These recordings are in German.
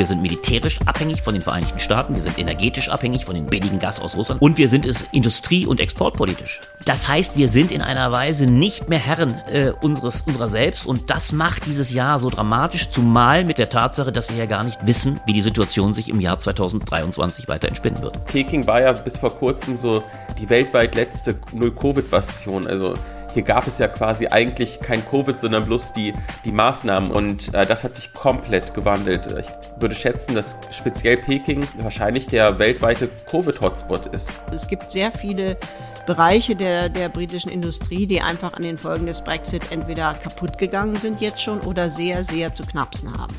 Wir sind militärisch abhängig von den Vereinigten Staaten, wir sind energetisch abhängig von dem billigen Gas aus Russland und wir sind es industrie- und exportpolitisch. Das heißt, wir sind in einer Weise nicht mehr Herren äh, unseres, unserer selbst und das macht dieses Jahr so dramatisch, zumal mit der Tatsache, dass wir ja gar nicht wissen, wie die Situation sich im Jahr 2023 weiter entspinnen wird. Peking war ja bis vor kurzem so die weltweit letzte Null-Covid-Bastion. Also hier gab es ja quasi eigentlich kein Covid, sondern bloß die, die Maßnahmen. Und äh, das hat sich komplett gewandelt. Ich würde schätzen, dass speziell Peking wahrscheinlich der weltweite Covid-Hotspot ist. Es gibt sehr viele Bereiche der, der britischen Industrie, die einfach an den Folgen des Brexit entweder kaputt gegangen sind jetzt schon oder sehr, sehr zu knapsen haben.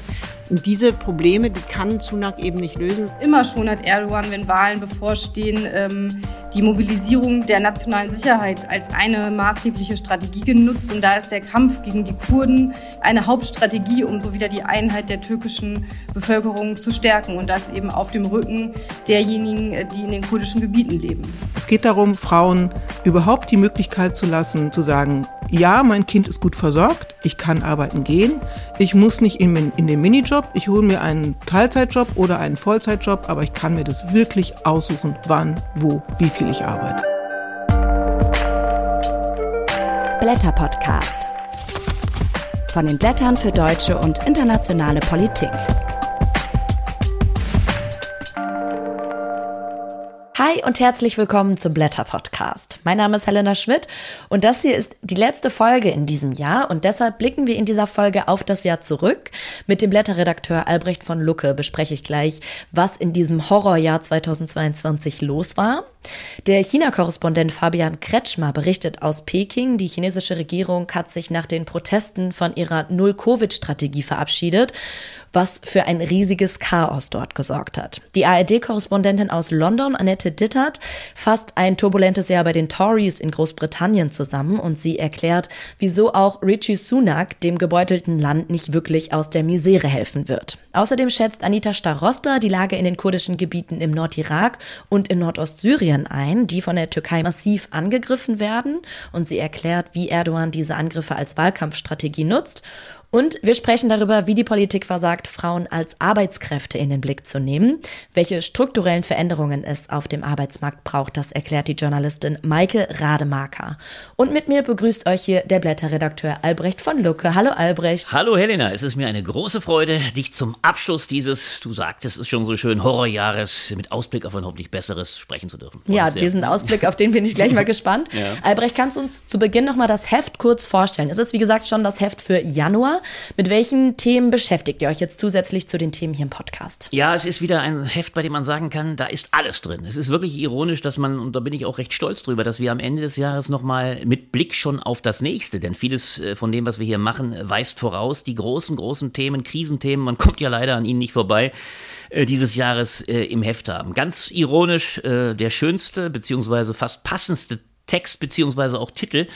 Und diese Probleme, die kann Sunak eben nicht lösen. Immer schon hat Erdogan, wenn Wahlen bevorstehen, ähm, die Mobilisierung der nationalen Sicherheit als eine maßgebliche Strategie genutzt. Und da ist der Kampf gegen die Kurden eine Hauptstrategie, um so wieder die Einheit der türkischen Bevölkerung zu stärken. Und das eben auf dem Rücken derjenigen, die in den kurdischen Gebieten leben. Es geht darum, Frauen überhaupt die Möglichkeit zu lassen, zu sagen, ja, mein Kind ist gut versorgt, ich kann arbeiten gehen, ich muss nicht in, in den Minijob, ich hole mir einen Teilzeitjob oder einen Vollzeitjob, aber ich kann mir das wirklich aussuchen, wann, wo, wie viel ich arbeite. Blätter Podcast. Von den Blättern für deutsche und internationale Politik. Hi und herzlich willkommen zum Blätter Podcast. Mein Name ist Helena Schmidt und das hier ist die letzte Folge in diesem Jahr und deshalb blicken wir in dieser Folge auf das Jahr zurück. Mit dem Blätterredakteur Albrecht von Lucke bespreche ich gleich, was in diesem Horrorjahr 2022 los war. Der China-Korrespondent Fabian Kretschmer berichtet aus Peking, die chinesische Regierung hat sich nach den Protesten von ihrer Null-Covid-Strategie verabschiedet was für ein riesiges Chaos dort gesorgt hat. Die ARD-Korrespondentin aus London, Annette Dittert, fasst ein turbulentes Jahr bei den Tories in Großbritannien zusammen und sie erklärt, wieso auch Richie Sunak dem gebeutelten Land nicht wirklich aus der Misere helfen wird. Außerdem schätzt Anita Starosta die Lage in den kurdischen Gebieten im Nordirak und in Nordostsyrien ein, die von der Türkei massiv angegriffen werden. Und sie erklärt, wie Erdogan diese Angriffe als Wahlkampfstrategie nutzt und wir sprechen darüber, wie die Politik versagt, Frauen als Arbeitskräfte in den Blick zu nehmen. Welche strukturellen Veränderungen es auf dem Arbeitsmarkt braucht, das erklärt die Journalistin Maike Rademaker. Und mit mir begrüßt euch hier der Blätterredakteur Albrecht von Lucke. Hallo Albrecht. Hallo Helena, es ist mir eine große Freude, dich zum Abschluss dieses, du sagtest es schon so schön, Horrorjahres mit Ausblick auf ein hoffentlich besseres sprechen zu dürfen. Freut ja, diesen Ausblick, auf den bin ich gleich mal gespannt. Ja. Albrecht, kannst du uns zu Beginn nochmal das Heft kurz vorstellen? Es ist, wie gesagt, schon das Heft für Januar. Mit welchen Themen beschäftigt ihr euch jetzt zusätzlich zu den Themen hier im Podcast? Ja, es ist wieder ein Heft, bei dem man sagen kann, da ist alles drin. Es ist wirklich ironisch, dass man, und da bin ich auch recht stolz drüber, dass wir am Ende des Jahres nochmal mit Blick schon auf das nächste, denn vieles äh, von dem, was wir hier machen, weist voraus, die großen, großen Themen, Krisenthemen, man kommt ja leider an ihnen nicht vorbei äh, dieses Jahres äh, im Heft haben. Ganz ironisch, äh, der schönste beziehungsweise fast passendste Text beziehungsweise auch Titel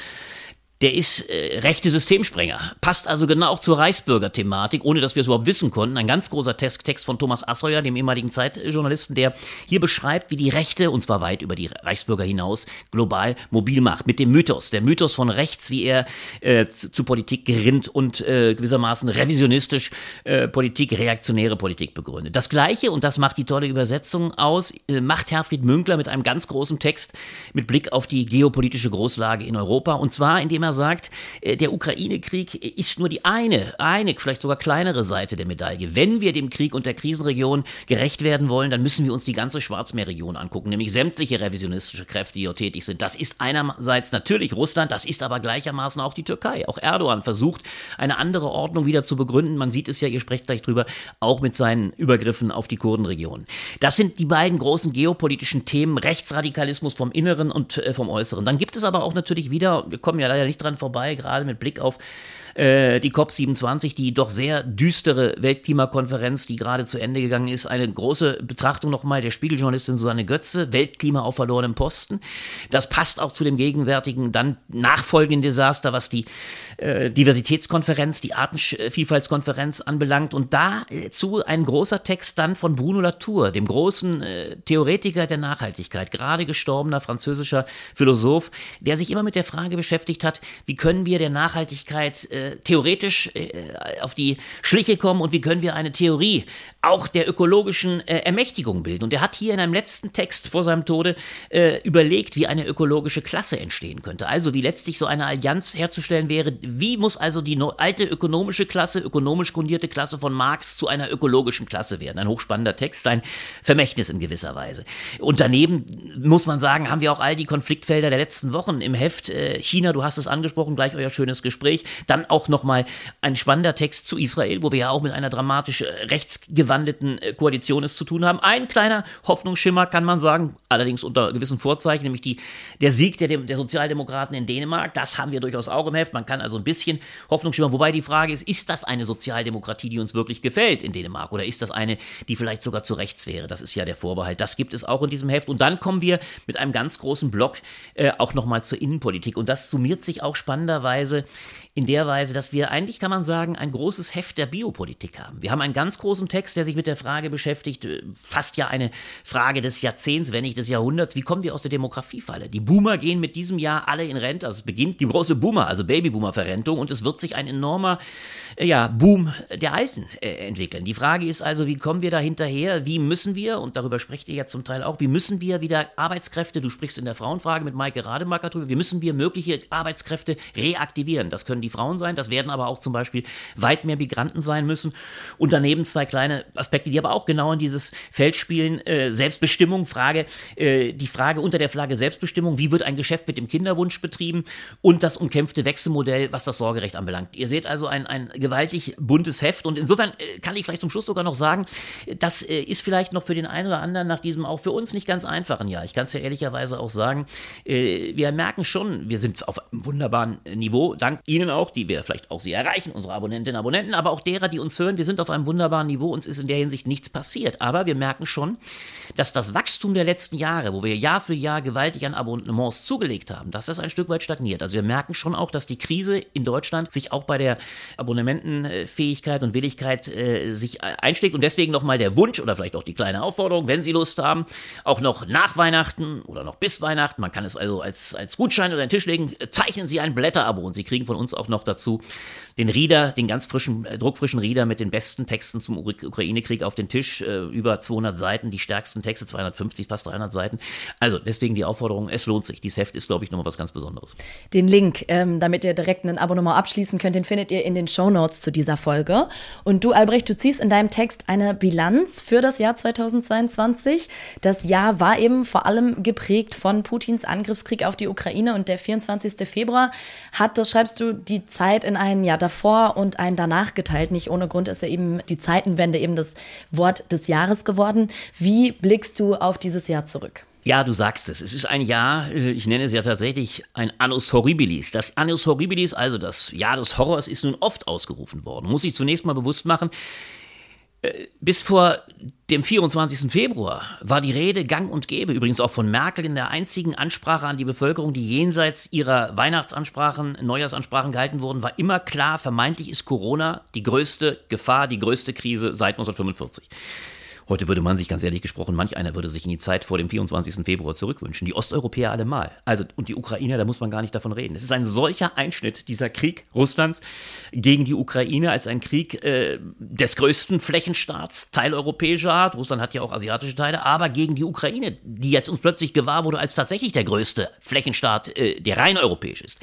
der ist äh, rechte Systemsprenger. Passt also genau auch zur Reichsbürger-Thematik, ohne dass wir es überhaupt wissen konnten. Ein ganz großer Text, von Thomas Asseuer, dem ehemaligen Zeitjournalisten, der hier beschreibt, wie die Rechte, und zwar weit über die Reichsbürger hinaus, global mobil macht. Mit dem Mythos. Der Mythos von rechts, wie er äh, zu, zu, Politik gerinnt und äh, gewissermaßen revisionistisch äh, Politik, reaktionäre Politik begründet. Das Gleiche, und das macht die tolle Übersetzung aus, äh, macht Herfried Münkler mit einem ganz großen Text mit Blick auf die geopolitische Großlage in Europa. Und zwar, indem er sagt, äh, der Ukraine-Krieg ist nur die eine, eine, vielleicht sogar kleinere Seite der Medaille. Wenn wir dem Krieg und der Krisenregion gerecht werden wollen, dann müssen wir uns die ganze Schwarzmeerregion angucken, nämlich sämtliche revisionistische Kräfte, die dort tätig sind. Das ist einerseits natürlich Russland, das ist aber gleichermaßen auch die Türkei. Auch Erdogan versucht, eine andere Ordnung wieder zu begründen. Man sieht es ja, ihr sprecht gleich drüber, auch mit seinen Übergriffen auf die Kurdenregion. Das sind die beiden großen geopolitischen Themen, Rechtsradikalismus vom Inneren und äh, vom Äußeren. Dann gibt es aber auch natürlich wieder, wir kommen ja leider nicht nicht dran vorbei, gerade mit Blick auf äh, die COP27, die doch sehr düstere Weltklimakonferenz, die gerade zu Ende gegangen ist. Eine große Betrachtung nochmal der Spiegeljournalistin Susanne Götze, Weltklima auf verlorenem Posten. Das passt auch zu dem gegenwärtigen, dann nachfolgenden Desaster, was die äh, Diversitätskonferenz, die Artenvielfaltskonferenz anbelangt. Und dazu ein großer Text dann von Bruno Latour, dem großen äh, Theoretiker der Nachhaltigkeit, gerade gestorbener französischer Philosoph, der sich immer mit der Frage beschäftigt hat, wie können wir der Nachhaltigkeit äh, theoretisch äh, auf die Schliche kommen und wie können wir eine Theorie auch der ökologischen äh, Ermächtigung bilden. Und er hat hier in einem letzten Text vor seinem Tode äh, überlegt, wie eine ökologische Klasse entstehen könnte. Also wie letztlich so eine Allianz herzustellen wäre. Wie muss also die no alte ökonomische Klasse, ökonomisch grundierte Klasse von Marx zu einer ökologischen Klasse werden? Ein hochspannender Text, ein Vermächtnis in gewisser Weise. Und daneben muss man sagen, haben wir auch all die Konfliktfelder der letzten Wochen im Heft. Äh, China, du hast es angesprochen, gleich euer schönes Gespräch. Dann auch nochmal ein spannender Text zu Israel, wo wir ja auch mit einer dramatisch äh, rechtsgewandeten äh, Koalition es zu tun haben. Ein kleiner Hoffnungsschimmer kann man sagen, allerdings unter gewissen Vorzeichen, nämlich die, der Sieg der, der Sozialdemokraten in Dänemark. Das haben wir durchaus auch im Heft. Man kann also ein bisschen Hoffnungsschimmer, wobei die Frage ist, ist das eine Sozialdemokratie, die uns wirklich gefällt in Dänemark oder ist das eine, die vielleicht sogar zu rechts wäre? Das ist ja der Vorbehalt. Das gibt es auch in diesem Heft. Und dann kommen wir mit einem ganz großen Block äh, auch nochmal zur Innenpolitik. Und das summiert sich auch spannenderweise in der Weise, dass wir eigentlich, kann man sagen, ein großes Heft der Biopolitik haben. Wir haben einen ganz großen Text, der sich mit der Frage beschäftigt, äh, fast ja eine Frage des Jahrzehnts, wenn nicht des Jahrhunderts, wie kommen wir aus der Demografiefalle? Die Boomer gehen mit diesem Jahr alle in Rente, also es beginnt die große Boomer, also Babyboomer-Verrentung und es wird sich ein enormer ja, Boom der Alten äh, entwickeln. Die Frage ist also, wie kommen wir da hinterher? Wie müssen wir, und darüber sprecht ihr ja zum Teil auch, wie müssen wir wieder Arbeitskräfte, du sprichst in der Frauenfrage mit Maike Rademacher drüber, wie müssen wir mögliche Arbeitskräfte reaktivieren? Das können die Frauen sein, das werden aber auch zum Beispiel weit mehr Migranten sein müssen. Und daneben zwei kleine Aspekte, die aber auch genau in dieses Feld spielen. Äh, Selbstbestimmung, Frage, äh, die Frage unter der Flagge Selbstbestimmung, wie wird ein Geschäft mit dem Kinderwunsch betrieben und das umkämpfte Wechselmodell, was das Sorgerecht anbelangt. Ihr seht also ein, ein gewaltig buntes Heft und insofern äh, kann ich vielleicht zum Schluss sogar noch sagen, das äh, ist vielleicht noch für den einen oder anderen nach diesem auch für uns nicht ganz einfachen Jahr. Ich kann es ja ehrlicherweise auch sagen, äh, wir merken schon, wir sind auf einem wunderbaren Niveau, dank Ihnen auch, die wir vielleicht auch Sie erreichen, unsere Abonnentinnen und Abonnenten, aber auch derer, die uns hören. Wir sind auf einem wunderbaren Niveau, uns ist in der Hinsicht nichts passiert. Aber wir merken schon, dass das Wachstum der letzten Jahre, wo wir Jahr für Jahr gewaltig an Abonnements zugelegt haben, dass das ein Stück weit stagniert. Also wir merken schon auch, dass die Krise in Deutschland sich auch bei der Abonnementenfähigkeit und Willigkeit äh, sich einschlägt. Und deswegen nochmal der Wunsch oder vielleicht auch die kleine Aufforderung, wenn Sie Lust haben, auch noch nach Weihnachten oder noch bis Weihnachten, man kann es also als, als Gutschein oder einen Tisch legen, zeichnen Sie ein Blätterabo und Sie kriegen von uns auch noch dazu den Rieder, den ganz frischen, äh, druckfrischen Rieder mit den besten Texten zum Ukraine-Krieg auf den Tisch, äh, über 200 Seiten, die stärksten Texte, 250, fast 300 Seiten. Also deswegen die Aufforderung, es lohnt sich. Dieses Heft ist, glaube ich, nochmal was ganz Besonderes. Den Link, ähm, damit ihr direkt ein Abonnement abschließen könnt, den findet ihr in den Show Notes zu dieser Folge. Und du, Albrecht, du ziehst in deinem Text eine Bilanz für das Jahr 2022. Das Jahr war eben vor allem geprägt von Putins Angriffskrieg auf die Ukraine und der 24. Februar hat, das schreibst du, die Zeit in ein Jahr davor und ein danach geteilt. Nicht ohne Grund ist ja eben die Zeitenwende eben das Wort des Jahres geworden. Wie blickst du auf dieses Jahr zurück? Ja, du sagst es. Es ist ein Jahr, äh, ich nenne es ja tatsächlich ein Annus Horribilis. Das Annus Horribilis, also das Jahr des Horrors, ist nun oft ausgerufen worden. Muss ich zunächst mal bewusst machen, bis vor dem 24. Februar war die Rede gang und gäbe, übrigens auch von Merkel in der einzigen Ansprache an die Bevölkerung, die jenseits ihrer Weihnachtsansprachen, Neujahrsansprachen gehalten wurden, war immer klar, vermeintlich ist Corona die größte Gefahr, die größte Krise seit 1945. Heute würde man sich ganz ehrlich gesprochen, manch einer würde sich in die Zeit vor dem 24. Februar zurückwünschen. Die Osteuropäer allemal. Also, und die Ukrainer, da muss man gar nicht davon reden. Es ist ein solcher Einschnitt, dieser Krieg Russlands gegen die Ukraine, als ein Krieg äh, des größten Flächenstaats, teileuropäischer Art. Russland hat ja auch asiatische Teile, aber gegen die Ukraine, die jetzt uns plötzlich gewahr wurde als tatsächlich der größte Flächenstaat, äh, der rein europäisch ist.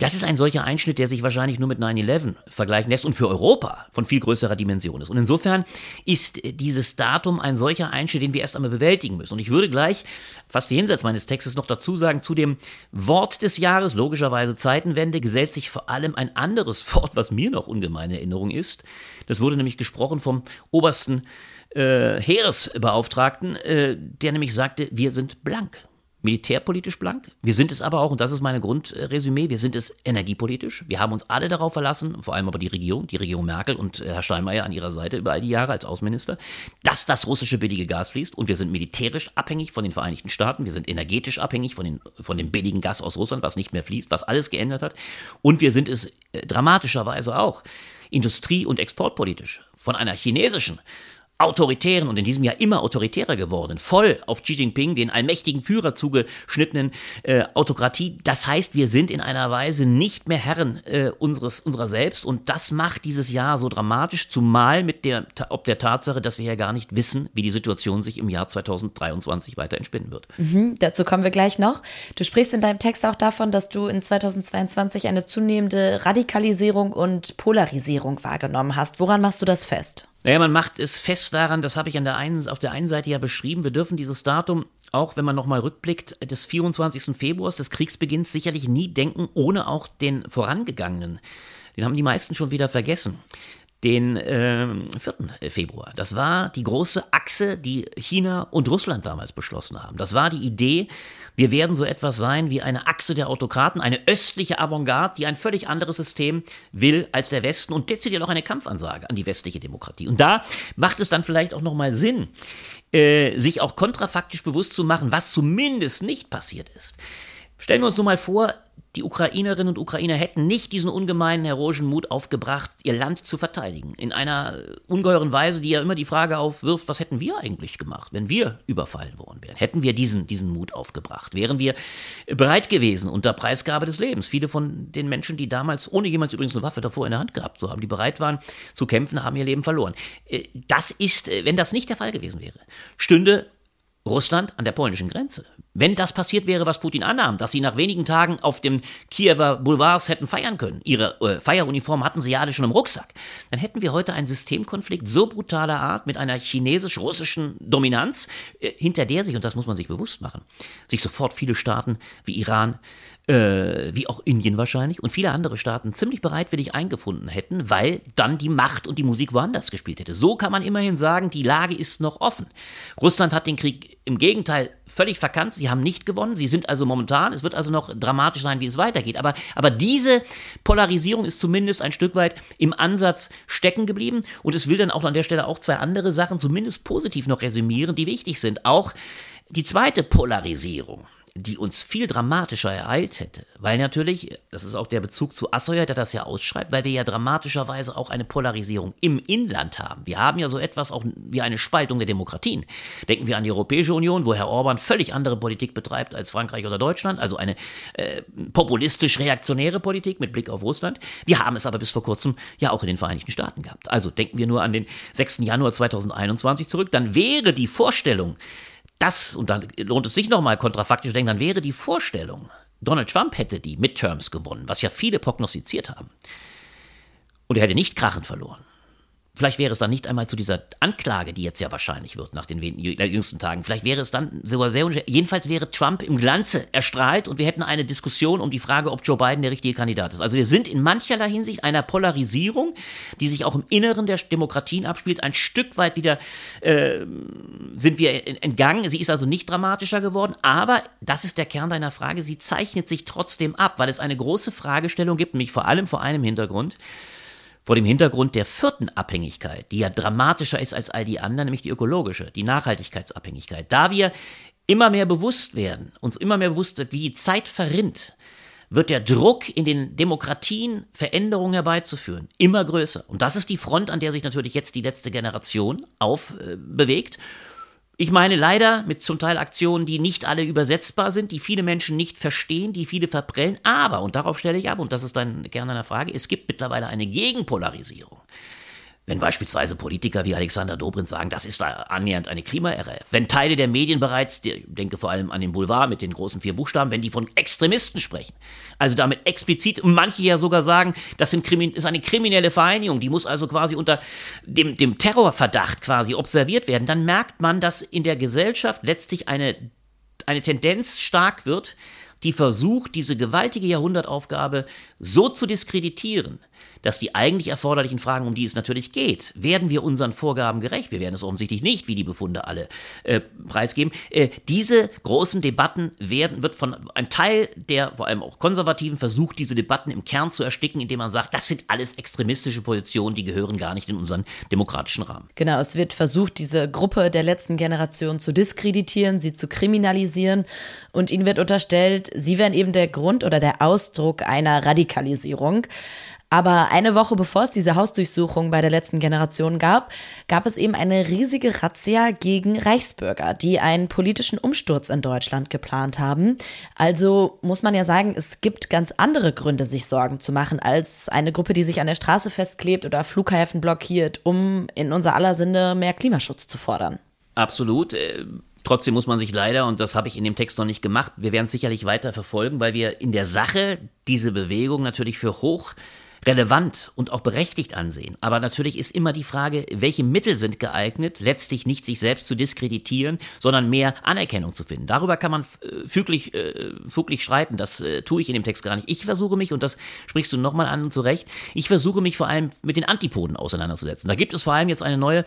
Das ist ein solcher Einschnitt, der sich wahrscheinlich nur mit 9-11 vergleichen lässt und für Europa von viel größerer Dimension ist. Und insofern ist dieses Datum ein solcher Einschnitt, den wir erst einmal bewältigen müssen. Und ich würde gleich fast jenseits meines Textes noch dazu sagen, zu dem Wort des Jahres, logischerweise Zeitenwende, gesellt sich vor allem ein anderes Wort, was mir noch ungemeine Erinnerung ist. Das wurde nämlich gesprochen vom obersten äh, Heeresbeauftragten, äh, der nämlich sagte, wir sind blank militärpolitisch blank. Wir sind es aber auch, und das ist meine Grundresümee, wir sind es energiepolitisch. Wir haben uns alle darauf verlassen, vor allem aber die Regierung, die Regierung Merkel und äh, Herr Steinmeier an ihrer Seite über all die Jahre als Außenminister, dass das russische billige Gas fließt. Und wir sind militärisch abhängig von den Vereinigten Staaten. Wir sind energetisch abhängig von, den, von dem billigen Gas aus Russland, was nicht mehr fließt, was alles geändert hat. Und wir sind es äh, dramatischerweise auch industrie- und exportpolitisch von einer chinesischen autoritären und in diesem Jahr immer autoritärer geworden, voll auf Xi Jinping, den allmächtigen Führer zugeschnittenen äh, Autokratie. Das heißt, wir sind in einer Weise nicht mehr Herren äh, unseres, unserer selbst und das macht dieses Jahr so dramatisch, zumal mit der, ob der Tatsache, dass wir ja gar nicht wissen, wie die Situation sich im Jahr 2023 weiter entspinnen wird. Mhm, dazu kommen wir gleich noch. Du sprichst in deinem Text auch davon, dass du in 2022 eine zunehmende Radikalisierung und Polarisierung wahrgenommen hast. Woran machst du das fest? Naja, man macht es fest daran, das habe ich an der einen, auf der einen Seite ja beschrieben, wir dürfen dieses Datum, auch wenn man nochmal rückblickt, des 24. Februars, des Kriegsbeginns, sicherlich nie denken, ohne auch den vorangegangenen. Den haben die meisten schon wieder vergessen den äh, 4. Februar. Das war die große Achse, die China und Russland damals beschlossen haben. Das war die Idee, wir werden so etwas sein wie eine Achse der Autokraten, eine östliche Avantgarde, die ein völlig anderes System will als der Westen und dezidiert auch eine Kampfansage an die westliche Demokratie. Und da macht es dann vielleicht auch nochmal Sinn, äh, sich auch kontrafaktisch bewusst zu machen, was zumindest nicht passiert ist. Stellen wir uns nur mal vor, die Ukrainerinnen und Ukrainer hätten nicht diesen ungemeinen heroischen Mut aufgebracht, ihr Land zu verteidigen. In einer ungeheuren Weise, die ja immer die Frage aufwirft, was hätten wir eigentlich gemacht, wenn wir überfallen worden wären? Hätten wir diesen, diesen Mut aufgebracht? Wären wir bereit gewesen unter Preisgabe des Lebens? Viele von den Menschen, die damals, ohne jemals übrigens eine Waffe davor in der Hand gehabt zu haben, die bereit waren zu kämpfen, haben ihr Leben verloren. Äh, das ist, äh, wenn das nicht der Fall gewesen wäre, stünde Russland an der polnischen Grenze. Wenn das passiert wäre, was Putin annahm, dass sie nach wenigen Tagen auf dem Kiewer Boulevards hätten feiern können, ihre äh, Feieruniform hatten sie ja alle schon im Rucksack, dann hätten wir heute einen Systemkonflikt so brutaler Art mit einer chinesisch-russischen Dominanz, äh, hinter der sich, und das muss man sich bewusst machen, sich sofort viele Staaten wie Iran, äh, wie auch Indien wahrscheinlich und viele andere Staaten ziemlich bereitwillig eingefunden hätten, weil dann die Macht und die Musik woanders gespielt hätte. So kann man immerhin sagen, die Lage ist noch offen. Russland hat den Krieg im Gegenteil völlig verkannt. Sie haben nicht gewonnen. Sie sind also momentan, es wird also noch dramatisch sein, wie es weitergeht. Aber, aber diese Polarisierung ist zumindest ein Stück weit im Ansatz stecken geblieben. Und es will dann auch an der Stelle auch zwei andere Sachen zumindest positiv noch resümieren, die wichtig sind. Auch die zweite Polarisierung die uns viel dramatischer ereilt hätte. Weil natürlich, das ist auch der Bezug zu Assoyer, der das ja ausschreibt, weil wir ja dramatischerweise auch eine Polarisierung im Inland haben. Wir haben ja so etwas auch wie eine Spaltung der Demokratien. Denken wir an die Europäische Union, wo Herr Orban völlig andere Politik betreibt als Frankreich oder Deutschland, also eine äh, populistisch-reaktionäre Politik mit Blick auf Russland. Wir haben es aber bis vor kurzem ja auch in den Vereinigten Staaten gehabt. Also denken wir nur an den 6. Januar 2021 zurück, dann wäre die Vorstellung, das, und dann lohnt es sich nochmal kontrafaktisch zu denken, dann wäre die Vorstellung, Donald Trump hätte die Midterms gewonnen, was ja viele prognostiziert haben. Und er hätte nicht krachend verloren. Vielleicht wäre es dann nicht einmal zu dieser Anklage, die jetzt ja wahrscheinlich wird nach den jüngsten Tagen. Vielleicht wäre es dann sogar sehr unschwer. Jedenfalls wäre Trump im Glanze erstrahlt und wir hätten eine Diskussion um die Frage, ob Joe Biden der richtige Kandidat ist. Also wir sind in mancherlei Hinsicht einer Polarisierung, die sich auch im Inneren der Demokratien abspielt, ein Stück weit wieder äh, sind wir entgangen. Sie ist also nicht dramatischer geworden, aber das ist der Kern deiner Frage. Sie zeichnet sich trotzdem ab, weil es eine große Fragestellung gibt, nämlich vor allem vor einem Hintergrund vor dem Hintergrund der vierten Abhängigkeit, die ja dramatischer ist als all die anderen, nämlich die ökologische, die Nachhaltigkeitsabhängigkeit. Da wir immer mehr bewusst werden, uns immer mehr bewusst wird, wie die Zeit verrinnt, wird der Druck in den Demokratien Veränderungen herbeizuführen immer größer. Und das ist die Front, an der sich natürlich jetzt die letzte Generation aufbewegt. Äh, ich meine leider mit zum Teil Aktionen, die nicht alle übersetzbar sind, die viele Menschen nicht verstehen, die viele verprellen. Aber, und darauf stelle ich ab, und das ist dann Kern einer Frage, es gibt mittlerweile eine Gegenpolarisierung. Wenn beispielsweise Politiker wie Alexander Dobrindt sagen, das ist annähernd eine Klima-RF. Wenn Teile der Medien bereits, ich denke vor allem an den Boulevard mit den großen vier Buchstaben, wenn die von Extremisten sprechen. Also damit explizit, manche ja sogar sagen, das ist eine kriminelle Vereinigung, die muss also quasi unter dem, dem Terrorverdacht quasi observiert werden, dann merkt man, dass in der Gesellschaft letztlich eine, eine Tendenz stark wird, die versucht, diese gewaltige Jahrhundertaufgabe so zu diskreditieren, dass die eigentlich erforderlichen Fragen, um die es natürlich geht, werden wir unseren Vorgaben gerecht? Wir werden es offensichtlich nicht, wie die Befunde alle äh, preisgeben. Äh, diese großen Debatten werden, wird von einem Teil der, vor allem auch Konservativen, versucht, diese Debatten im Kern zu ersticken, indem man sagt, das sind alles extremistische Positionen, die gehören gar nicht in unseren demokratischen Rahmen. Genau, es wird versucht, diese Gruppe der letzten Generation zu diskreditieren, sie zu kriminalisieren und ihnen wird unterstellt, sie wären eben der Grund oder der Ausdruck einer Radikalisierung. Aber eine Woche bevor es diese Hausdurchsuchung bei der letzten Generation gab, gab es eben eine riesige Razzia gegen Reichsbürger, die einen politischen Umsturz in Deutschland geplant haben. Also muss man ja sagen, es gibt ganz andere Gründe, sich Sorgen zu machen, als eine Gruppe, die sich an der Straße festklebt oder Flughäfen blockiert, um in unser aller Sinne mehr Klimaschutz zu fordern. Absolut. Äh, trotzdem muss man sich leider, und das habe ich in dem Text noch nicht gemacht, wir werden es sicherlich weiter verfolgen, weil wir in der Sache diese Bewegung natürlich für hoch relevant und auch berechtigt ansehen. Aber natürlich ist immer die Frage, welche Mittel sind geeignet, letztlich nicht sich selbst zu diskreditieren, sondern mehr Anerkennung zu finden. Darüber kann man äh, füglich, äh, füglich streiten. Das äh, tue ich in dem Text gar nicht. Ich versuche mich, und das sprichst du nochmal an und zurecht, ich versuche mich vor allem mit den Antipoden auseinanderzusetzen. Da gibt es vor allem jetzt eine neue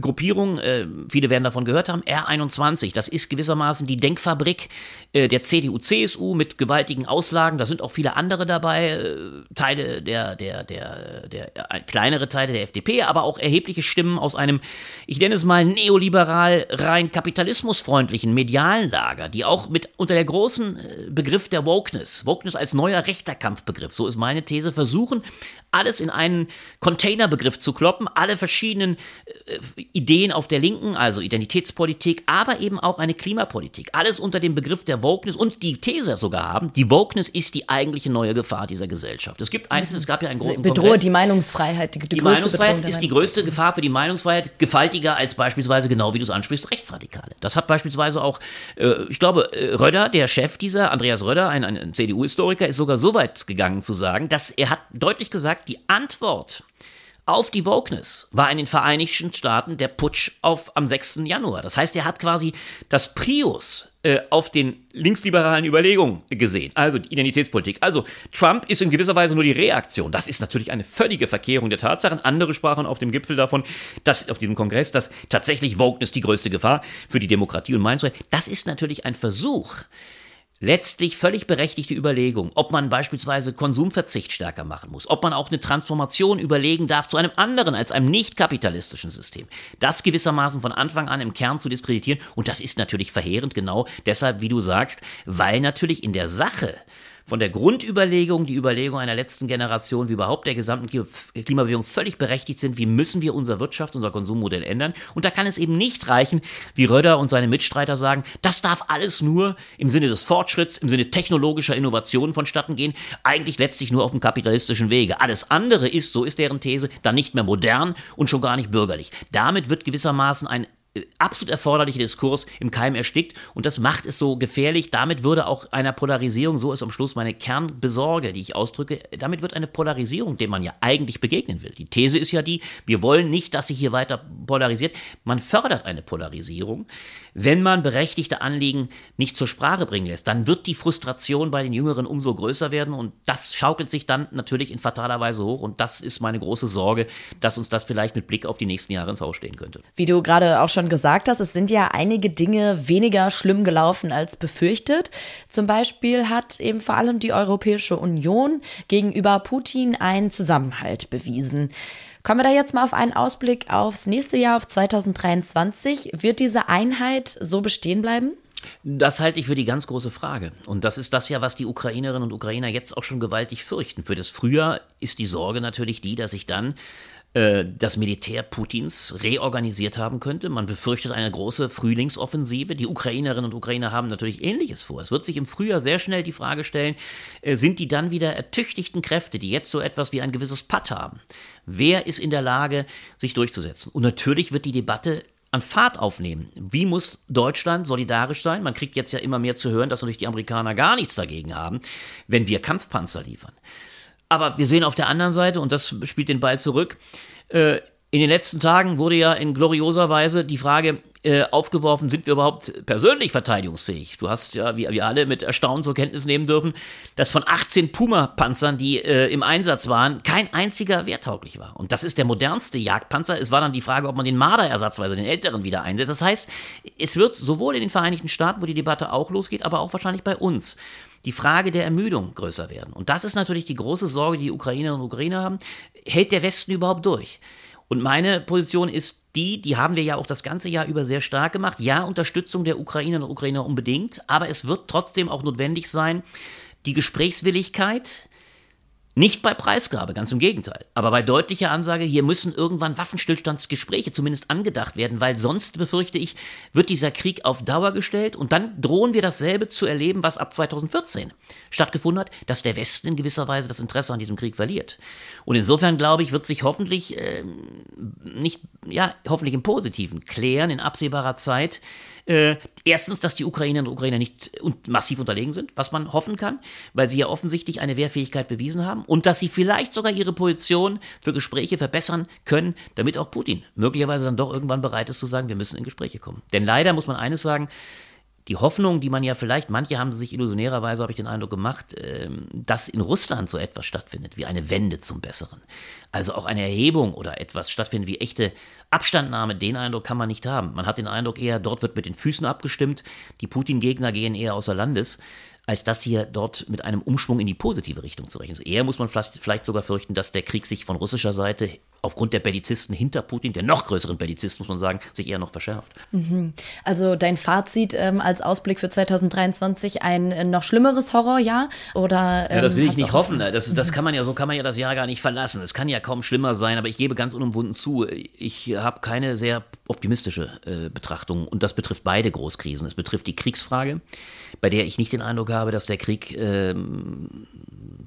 Gruppierung, äh, viele werden davon gehört haben, R21. Das ist gewissermaßen die Denkfabrik der CDU-CSU mit gewaltigen Auslagen. Da sind auch viele andere dabei, Teile der der, der, der, der kleinere Teile der FDP, aber auch erhebliche Stimmen aus einem, ich nenne es mal, neoliberal rein kapitalismusfreundlichen medialen Lager, die auch mit unter der großen äh, Begriff der Wokeness, Wokeness als neuer rechter Kampfbegriff, so ist meine These, versuchen, alles in einen Containerbegriff zu kloppen, alle verschiedenen äh, Ideen auf der Linken, also Identitätspolitik, aber eben auch eine Klimapolitik, alles unter dem Begriff der Wokeness und die These sogar haben, die Wokeness ist die eigentliche neue Gefahr dieser Gesellschaft. Es gibt einzelne, es gab ja einen großen Kongress. die Meinungsfreiheit. Die, die, die Meinungsfreiheit ist die größte Gefahr für die Meinungsfreiheit, gewaltiger als beispielsweise, genau wie du es ansprichst, Rechtsradikale. Das hat beispielsweise auch, äh, ich glaube, äh, Röder, der Chef dieser, Andreas Röder, ein, ein CDU-Historiker, ist sogar so weit gegangen zu sagen, dass er hat deutlich gesagt, die Antwort auf die Wokeness war in den Vereinigten Staaten der Putsch auf, am 6. Januar. Das heißt, er hat quasi das Prius äh, auf den linksliberalen Überlegungen gesehen, also die Identitätspolitik. Also Trump ist in gewisser Weise nur die Reaktion. Das ist natürlich eine völlige Verkehrung der Tatsachen. Andere sprachen auf dem Gipfel davon, dass auf diesem Kongress, dass tatsächlich Wokeness die größte Gefahr für die Demokratie und Meinungsfreiheit. Das ist natürlich ein Versuch, letztlich völlig berechtigte Überlegung, ob man beispielsweise Konsumverzicht stärker machen muss, ob man auch eine Transformation überlegen darf zu einem anderen als einem nicht kapitalistischen System. Das gewissermaßen von Anfang an im Kern zu diskreditieren und das ist natürlich verheerend genau deshalb, wie du sagst, weil natürlich in der Sache von der Grundüberlegung, die Überlegung einer letzten Generation, wie überhaupt der gesamten Klimabewegung völlig berechtigt sind, wie müssen wir unser Wirtschafts-, unser Konsummodell ändern. Und da kann es eben nicht reichen, wie Röder und seine Mitstreiter sagen, das darf alles nur im Sinne des Fortschritts, im Sinne technologischer Innovationen vonstatten gehen, eigentlich letztlich nur auf dem kapitalistischen Wege. Alles andere ist, so ist deren These, dann nicht mehr modern und schon gar nicht bürgerlich. Damit wird gewissermaßen ein absolut erforderliche Diskurs im Keim erstickt und das macht es so gefährlich. Damit würde auch einer Polarisierung, so ist am Schluss meine Kernbesorge, die ich ausdrücke, damit wird eine Polarisierung, dem man ja eigentlich begegnen will. Die These ist ja die, wir wollen nicht, dass sich hier weiter polarisiert. Man fördert eine Polarisierung. Wenn man berechtigte Anliegen nicht zur Sprache bringen lässt, dann wird die Frustration bei den Jüngeren umso größer werden und das schaukelt sich dann natürlich in fataler Weise hoch und das ist meine große Sorge, dass uns das vielleicht mit Blick auf die nächsten Jahre ins Haus stehen könnte. Wie du gerade auch schon gesagt hast, es sind ja einige Dinge weniger schlimm gelaufen als befürchtet. Zum Beispiel hat eben vor allem die Europäische Union gegenüber Putin einen Zusammenhalt bewiesen. Kommen wir da jetzt mal auf einen Ausblick aufs nächste Jahr, auf 2023. Wird diese Einheit so bestehen bleiben? Das halte ich für die ganz große Frage. Und das ist das ja, was die Ukrainerinnen und Ukrainer jetzt auch schon gewaltig fürchten. Für das Frühjahr ist die Sorge natürlich die, dass sich dann äh, das Militär Putins reorganisiert haben könnte. Man befürchtet eine große Frühlingsoffensive. Die Ukrainerinnen und Ukrainer haben natürlich Ähnliches vor. Es wird sich im Frühjahr sehr schnell die Frage stellen, äh, sind die dann wieder ertüchtigten Kräfte, die jetzt so etwas wie ein gewisses Patt haben? Wer ist in der Lage, sich durchzusetzen? Und natürlich wird die Debatte an Fahrt aufnehmen. Wie muss Deutschland solidarisch sein? Man kriegt jetzt ja immer mehr zu hören, dass natürlich die Amerikaner gar nichts dagegen haben, wenn wir Kampfpanzer liefern. Aber wir sehen auf der anderen Seite, und das spielt den Ball zurück, äh, in den letzten Tagen wurde ja in glorioser Weise die Frage äh, aufgeworfen, sind wir überhaupt persönlich verteidigungsfähig? Du hast ja, wie wir alle mit Erstaunen zur Kenntnis nehmen dürfen, dass von 18 Puma-Panzern, die äh, im Einsatz waren, kein einziger wehrtauglich war. Und das ist der modernste Jagdpanzer. Es war dann die Frage, ob man den Marder ersatzweise, den älteren, wieder einsetzt. Das heißt, es wird sowohl in den Vereinigten Staaten, wo die Debatte auch losgeht, aber auch wahrscheinlich bei uns die Frage der Ermüdung größer werden. Und das ist natürlich die große Sorge, die, die Ukrainerinnen und Ukrainer haben. Hält der Westen überhaupt durch? Und meine Position ist die, die haben wir ja auch das ganze Jahr über sehr stark gemacht. Ja, Unterstützung der Ukrainerinnen und Ukrainer unbedingt, aber es wird trotzdem auch notwendig sein, die Gesprächswilligkeit Nicht bei Preisgabe, ganz im Gegenteil. Aber bei deutlicher Ansage, hier müssen irgendwann Waffenstillstandsgespräche zumindest angedacht werden, weil sonst, befürchte ich, wird dieser Krieg auf Dauer gestellt und dann drohen wir dasselbe zu erleben, was ab 2014 stattgefunden hat, dass der Westen in gewisser Weise das Interesse an diesem Krieg verliert. Und insofern, glaube ich, wird sich hoffentlich äh, nicht, ja, hoffentlich im Positiven klären in absehbarer Zeit, äh, erstens, dass die Ukrainerinnen und Ukrainer nicht massiv unterlegen sind, was man hoffen kann, weil sie ja offensichtlich eine Wehrfähigkeit bewiesen haben und dass sie vielleicht sogar ihre Position für Gespräche verbessern können, damit auch Putin möglicherweise dann doch irgendwann bereit ist zu sagen, wir müssen in Gespräche kommen. Denn leider muss man eines sagen, die Hoffnung, die man ja vielleicht, manche haben sich illusionärerweise, habe ich den Eindruck gemacht, ähm, dass in Russland so etwas stattfindet, wie eine Wende zum Besseren. Also auch eine Erhebung oder etwas stattfindet wie echte Abstandnahme, den Eindruck kann man nicht haben. Man hat den Eindruck eher, dort wird mit den Füßen abgestimmt, die Putin-Gegner gehen eher außer Landes als dass hier dort mit einem Umschwung in die positive Richtung zu rechnen ist. Eher muss man vielleicht, vielleicht sogar fürchten, dass der Krieg sich von russischer Seite aufgrund der Bellizisten hinter Putin, der noch größeren Bellizisten, muss man sagen, sich eher noch verschärft. Mhm. Also dein Fazit ähm, als Ausblick für 2023 ein äh, noch schlimmeres Horrorjahr oder? Ähm, ja, das will ähm, ich nicht hoffen. Das, das kann man ja so kann man ja das Jahr gar nicht verlassen. Es kann ja kaum schlimmer sein, aber ich gebe ganz unumwunden zu, ich habe keine sehr optimistische äh, Betrachtung und das betrifft beide Großkrisen. Es betrifft die Kriegsfrage, bei der ich nicht den Eindruck habe, dass der Krieg äh,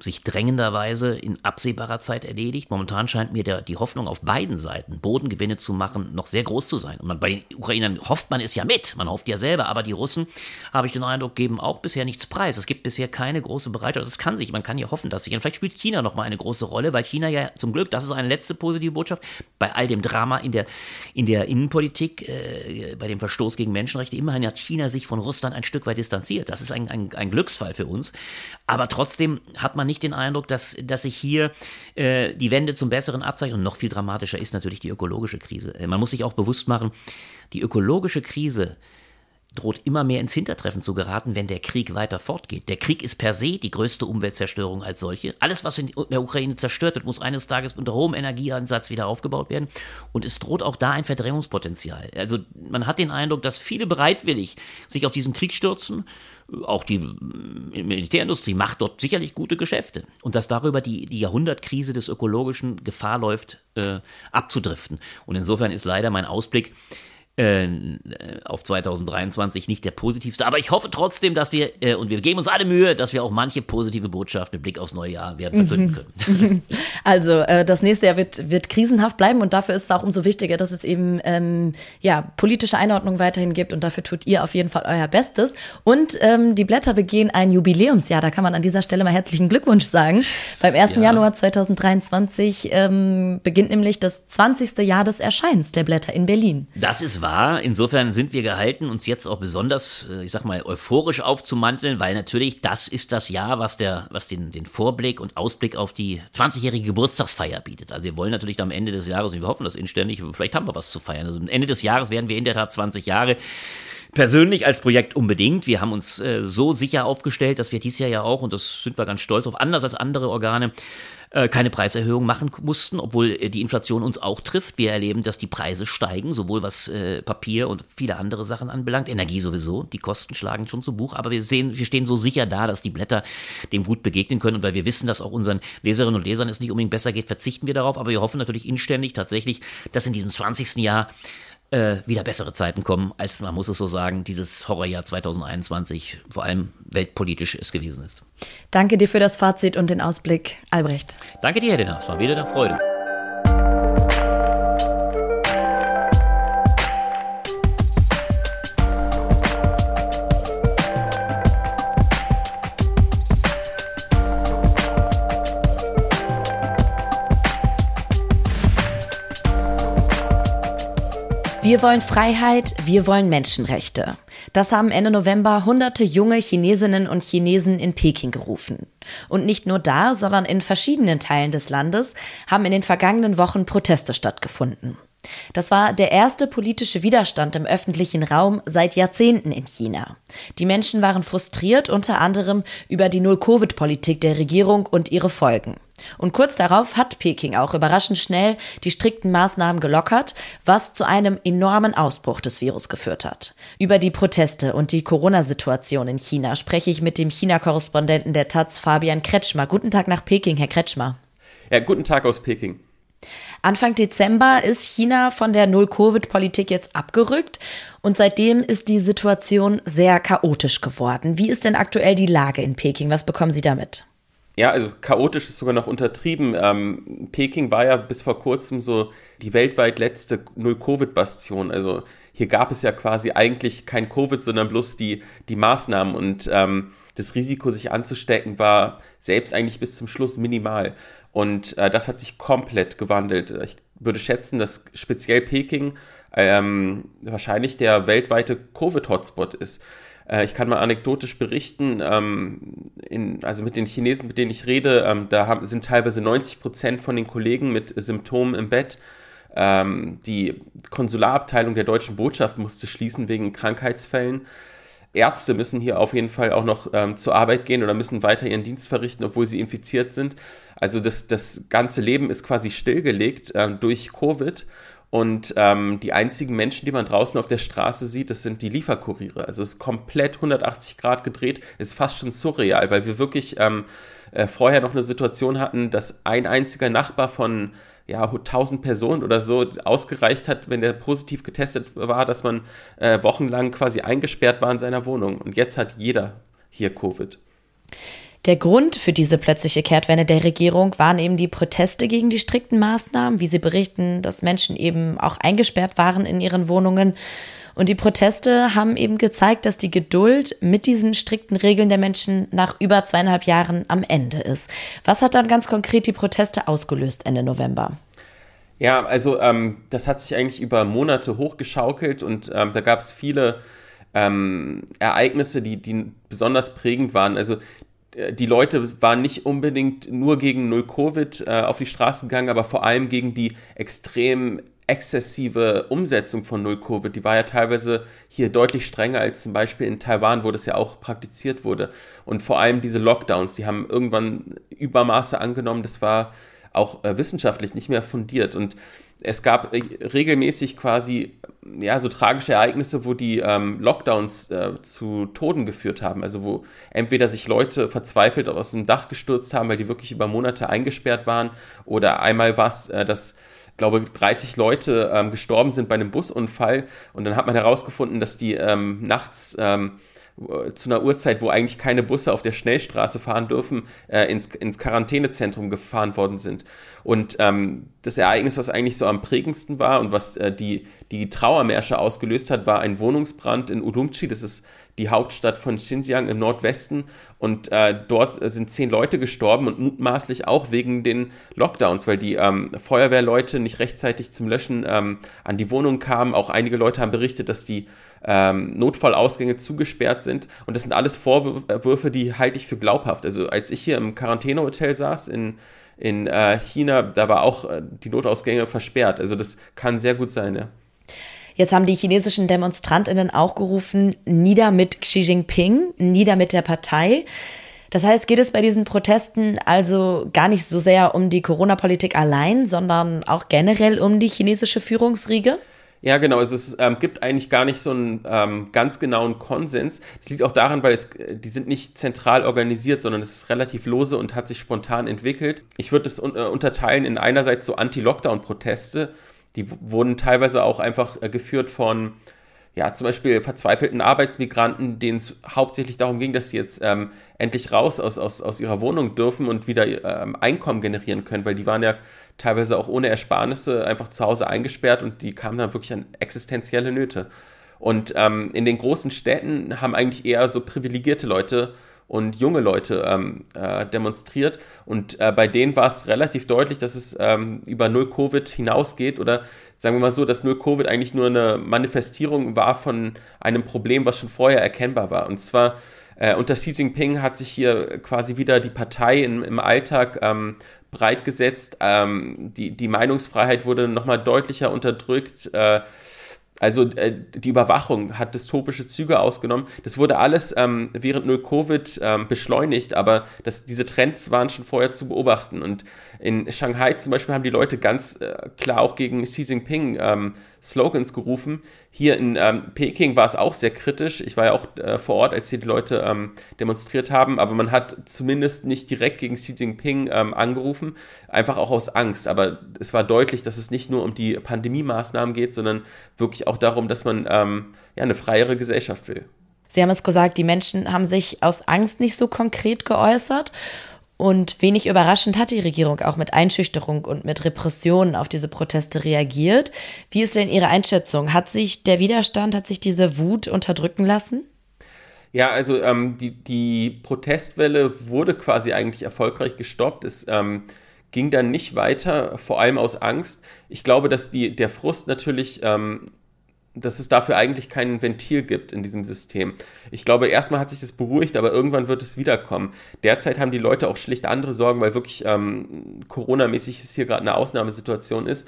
sich drängenderweise in absehbarer Zeit erledigt. Momentan scheint mir der, die Hoffnung auf beiden Seiten, Bodengewinne zu machen, noch sehr groß zu sein. Und man, bei den Ukrainern hofft man es ja mit, man hofft ja selber, aber die Russen, habe ich den Eindruck, geben auch bisher nichts preis. Es gibt bisher keine große Bereitschaft. Es kann sich, man kann ja hoffen, dass sich, und vielleicht spielt China noch mal eine große Rolle, weil China ja zum Glück, das ist eine letzte positive Botschaft, bei all dem Drama in der, in der Innenpolitik, äh, bei dem Verstoß gegen Menschenrechte, immerhin hat China sich von Russland ein Stück weit distanziert. Das ist ein, ein, ein Glücksfall für uns. Aber trotzdem hat man nicht den Eindruck, dass, dass sich hier äh, die Wende zum Besseren abzeichnet. Und noch viel dramatischer ist natürlich die ökologische Krise. Äh, man muss sich auch bewusst machen, die ökologische Krise droht immer mehr ins Hintertreffen zu geraten, wenn der Krieg weiter fortgeht. Der Krieg ist per se die größte Umweltzerstörung als solche. Alles, was in der Ukraine zerstört wird, muss eines Tages unter hohem Energieansatz wieder aufgebaut werden. Und es droht auch da ein Verdrängungspotenzial. Also man hat den Eindruck, dass viele bereitwillig sich auf diesen Krieg stürzen. Auch die Militärindustrie macht dort sicherlich gute Geschäfte. Und dass darüber die, die Jahrhundertkrise des ökologischen Gefahr läuft, äh, abzudriften. Und insofern ist leider mein Ausblick, äh, auf 2023 nicht der positivste. Aber ich hoffe trotzdem, dass wir, äh, und wir geben uns alle Mühe, dass wir auch manche positive Botschaft mit Blick aufs neue Jahr werden verkünden können. Also äh, das nächste Jahr wird, wird krisenhaft bleiben und dafür ist es auch umso wichtiger, dass es eben ähm, ja, politische Einordnung weiterhin gibt und dafür tut ihr auf jeden Fall euer Bestes. Und ähm, die Blätter begehen ein Jubiläumsjahr, da kann man an dieser Stelle mal herzlichen Glückwunsch sagen. Beim 1. Ja. Januar 2023 ähm, beginnt nämlich das 20. Jahr des Erscheins der Blätter in Berlin. Das ist wahr. Insofern sind wir gehalten, uns jetzt auch besonders, äh, ich sag mal, euphorisch aufzumanteln, weil natürlich das ist das Jahr, was, der, was den, den Vorblick und Ausblick auf die 20-jährige Geburtstagsfeier bietet. Also wir wollen natürlich am Ende des Jahres, und wir hoffen das inständig, vielleicht haben wir was zu feiern. Also am Ende des Jahres werden wir in der Tat 20 Jahre. Persönlich als Projekt unbedingt. Wir haben uns äh, so sicher aufgestellt, dass wir dieses Jahr ja auch, und das sind wir ganz stolz auf, anders als andere Organe, äh, keine Preiserhöhung machen mussten, obwohl äh, die Inflation uns auch trifft. Wir erleben, dass die Preise steigen, sowohl was äh, Papier und viele andere Sachen anbelangt. Energie sowieso, die Kosten schlagen schon zu Buch, aber wir sehen, wir stehen so sicher da, dass die Blätter dem gut begegnen können und weil wir wissen, dass auch unseren Leserinnen und Lesern es nicht unbedingt besser geht, verzichten wir darauf, aber wir hoffen natürlich inständig tatsächlich, dass in diesem 20. Jahr äh, wieder bessere Zeiten kommen, als man muss es so sagen, dieses Horrorjahr 2021 vor allem weltpolitisch es gewesen ist. Danke dir für das Fazit und den Ausblick, Albrecht. Danke dir, Helena. Es war wieder eine Freude. Wir wollen Freiheit, wir wollen Menschenrechte. Das haben Ende November hunderte junge Chinesinnen und Chinesen in Peking gerufen. Und nicht nur da, sondern in verschiedenen Teilen des Landes haben in den vergangenen Wochen Proteste stattgefunden. Das war der erste politische Widerstand im öffentlichen Raum seit Jahrzehnten in China. Die Menschen waren frustriert unter anderem über die Null-Covid-Politik der Regierung und ihre Folgen. Und kurz darauf hat Peking auch überraschend schnell die strikten Maßnahmen gelockert, was zu einem enormen Ausbruch des Virus geführt hat. Über die Proteste und die Corona-Situation in China spreche ich mit dem China-Korrespondenten der Taz, Fabian Kretschmer. Guten Tag nach Peking, Herr Kretschmer. Ja, guten Tag aus Peking. Anfang Dezember ist China von der Null-Covid-Politik jetzt abgerückt und seitdem ist die Situation sehr chaotisch geworden. Wie ist denn aktuell die Lage in Peking? Was bekommen Sie damit? Ja, also chaotisch ist sogar noch untertrieben. Ähm, Peking war ja bis vor kurzem so die weltweit letzte Null-Covid-Bastion. Also hier gab es ja quasi eigentlich kein Covid, sondern bloß die, die Maßnahmen und ähm, das Risiko, sich anzustecken, war selbst eigentlich bis zum Schluss minimal. Und äh, das hat sich komplett gewandelt. Ich würde schätzen, dass speziell Peking ähm, wahrscheinlich der weltweite Covid-Hotspot ist. Äh, ich kann mal anekdotisch berichten, ähm, in, also mit den Chinesen, mit denen ich rede, ähm, da haben, sind teilweise 90 Prozent von den Kollegen mit Symptomen im Bett. Ähm, die Konsularabteilung der deutschen Botschaft musste schließen wegen Krankheitsfällen. Ärzte müssen hier auf jeden Fall auch noch ähm, zur Arbeit gehen oder müssen weiter ihren Dienst verrichten, obwohl sie infiziert sind. Also das, das ganze Leben ist quasi stillgelegt ähm, durch Covid. Und ähm, die einzigen Menschen, die man draußen auf der Straße sieht, das sind die Lieferkuriere. Also es ist komplett 180 Grad gedreht, ist fast schon surreal, weil wir wirklich ähm, äh, vorher noch eine Situation hatten, dass ein einziger Nachbar von ja, 1000 Personen oder so ausgereicht hat, wenn der positiv getestet war, dass man äh, wochenlang quasi eingesperrt war in seiner Wohnung. Und jetzt hat jeder hier Covid. Der Grund für diese plötzliche Kehrtwende der Regierung waren eben die Proteste gegen die strikten Maßnahmen, wie sie berichten, dass Menschen eben auch eingesperrt waren in ihren Wohnungen. Und die Proteste haben eben gezeigt, dass die Geduld mit diesen strikten Regeln der Menschen nach über zweieinhalb Jahren am Ende ist. Was hat dann ganz konkret die Proteste ausgelöst Ende November? Ja, also ähm, das hat sich eigentlich über Monate hochgeschaukelt und ähm, da gab es viele ähm, Ereignisse, die, die besonders prägend waren. Also die Leute waren nicht unbedingt nur gegen Null-Covid äh, auf die Straßen gegangen, aber vor allem gegen die extrem exzessive Umsetzung von Null-Covid. Die war ja teilweise hier deutlich strenger als zum Beispiel in Taiwan, wo das ja auch praktiziert wurde. Und vor allem diese Lockdowns, die haben irgendwann Übermaße angenommen. Das war auch äh, wissenschaftlich nicht mehr fundiert. Und es gab äh, regelmäßig quasi ja so tragische Ereignisse, wo die ähm, Lockdowns äh, zu Toten geführt haben. Also wo entweder sich Leute verzweifelt aus dem Dach gestürzt haben, weil die wirklich über Monate eingesperrt waren, oder einmal war es, äh, dass glaube 30 Leute ähm, gestorben sind bei einem Busunfall und dann hat man herausgefunden, dass die ähm, nachts ähm, zu einer Uhrzeit, wo eigentlich keine Busse auf der Schnellstraße fahren dürfen, äh, ins, ins Quarantänezentrum gefahren worden sind. Und ähm, das Ereignis, was eigentlich so am prägendsten war und was äh, die, die Trauermärsche ausgelöst hat, war ein Wohnungsbrand in Urumqi. Das ist die Hauptstadt von Xinjiang im Nordwesten. Und äh, dort sind zehn Leute gestorben und mutmaßlich auch wegen den Lockdowns, weil die ähm, Feuerwehrleute nicht rechtzeitig zum Löschen ähm, an die Wohnung kamen. Auch einige Leute haben berichtet, dass die ähm, Notfallausgänge zugesperrt sind. Und das sind alles Vorwürfe, die halte ich für glaubhaft. Also als ich hier im Quarantänehotel saß in in äh, China, da war auch äh, die Notausgänge versperrt. Also das kann sehr gut sein, ja. Jetzt haben die chinesischen Demonstrantinnen auch gerufen, nieder mit Xi Jinping, nieder mit der Partei. Das heißt, geht es bei diesen Protesten also gar nicht so sehr um die Corona-Politik allein, sondern auch generell um die chinesische Führungsriege? Ja, genau. Also es ähm, gibt eigentlich gar nicht so einen ähm, ganz genauen Konsens. Das liegt auch daran, weil es, die sind nicht zentral organisiert, sondern es ist relativ lose und hat sich spontan entwickelt. Ich würde es un äh, unterteilen in einerseits so Anti-Lockdown-Proteste, die wurden teilweise auch einfach äh, geführt von ja, zum Beispiel verzweifelten Arbeitsmigranten, denen es hauptsächlich darum ging, dass sie jetzt ähm, endlich raus aus, aus, aus ihrer Wohnung dürfen und wieder ähm, Einkommen generieren können, weil die waren ja teilweise auch ohne Ersparnisse einfach zu Hause eingesperrt und die kamen dann wirklich an existenzielle Nöte. Und ähm, in den großen Städten haben eigentlich eher so privilegierte Leute und junge Leute ähm, äh, demonstriert. Und äh, bei denen war es relativ deutlich, dass es ähm, über Null Covid hinausgeht oder sagen wir mal so, dass Null Covid eigentlich nur eine Manifestierung war von einem Problem, was schon vorher erkennbar war. Und zwar äh, unter Xi Jinping hat sich hier quasi wieder die Partei in, im Alltag ähm, breit gesetzt. Ähm, die, die Meinungsfreiheit wurde nochmal deutlicher unterdrückt. Äh, Also äh, die Überwachung hat dystopische Züge ausgenommen. Das wurde alles ähm, während Null Covid ähm, beschleunigt, aber das, diese Trends waren schon vorher zu beobachten. Und in Shanghai zum Beispiel haben die Leute ganz äh, klar auch gegen Xi Jinping ähm, Slogans gerufen. Hier in ähm, Peking war es auch sehr kritisch. Ich war ja auch äh, vor Ort, als hier die Leute ähm, demonstriert haben, aber man hat zumindest nicht direkt gegen Xi Jinping ähm, angerufen, einfach auch aus Angst. Aber es war deutlich, dass es nicht nur um die Pandemie-Maßnahmen geht, sondern wirklich auch darum, dass man ähm, ja, eine freiere Gesellschaft will. Sie haben es gesagt, die Menschen haben sich aus Angst nicht so konkret geäußert. Und wenig überraschend hat die Regierung auch mit Einschüchterung und mit Repressionen auf diese Proteste reagiert. Wie ist denn Ihre Einschätzung? Hat sich der Widerstand, hat sich diese Wut unterdrücken lassen? Ja, also ähm, die, die Protestwelle wurde quasi eigentlich erfolgreich gestoppt. Es ähm, ging dann nicht weiter, vor allem aus Angst. Ich glaube, dass die, der Frust natürlich ähm, dass es dafür eigentlich kein Ventil gibt in diesem System. Ich glaube, erstmal hat sich das beruhigt, aber irgendwann wird es wiederkommen. Derzeit haben die Leute auch schlicht andere Sorgen, weil wirklich ähm, Corona-mäßig es hier gerade eine Ausnahmesituation ist.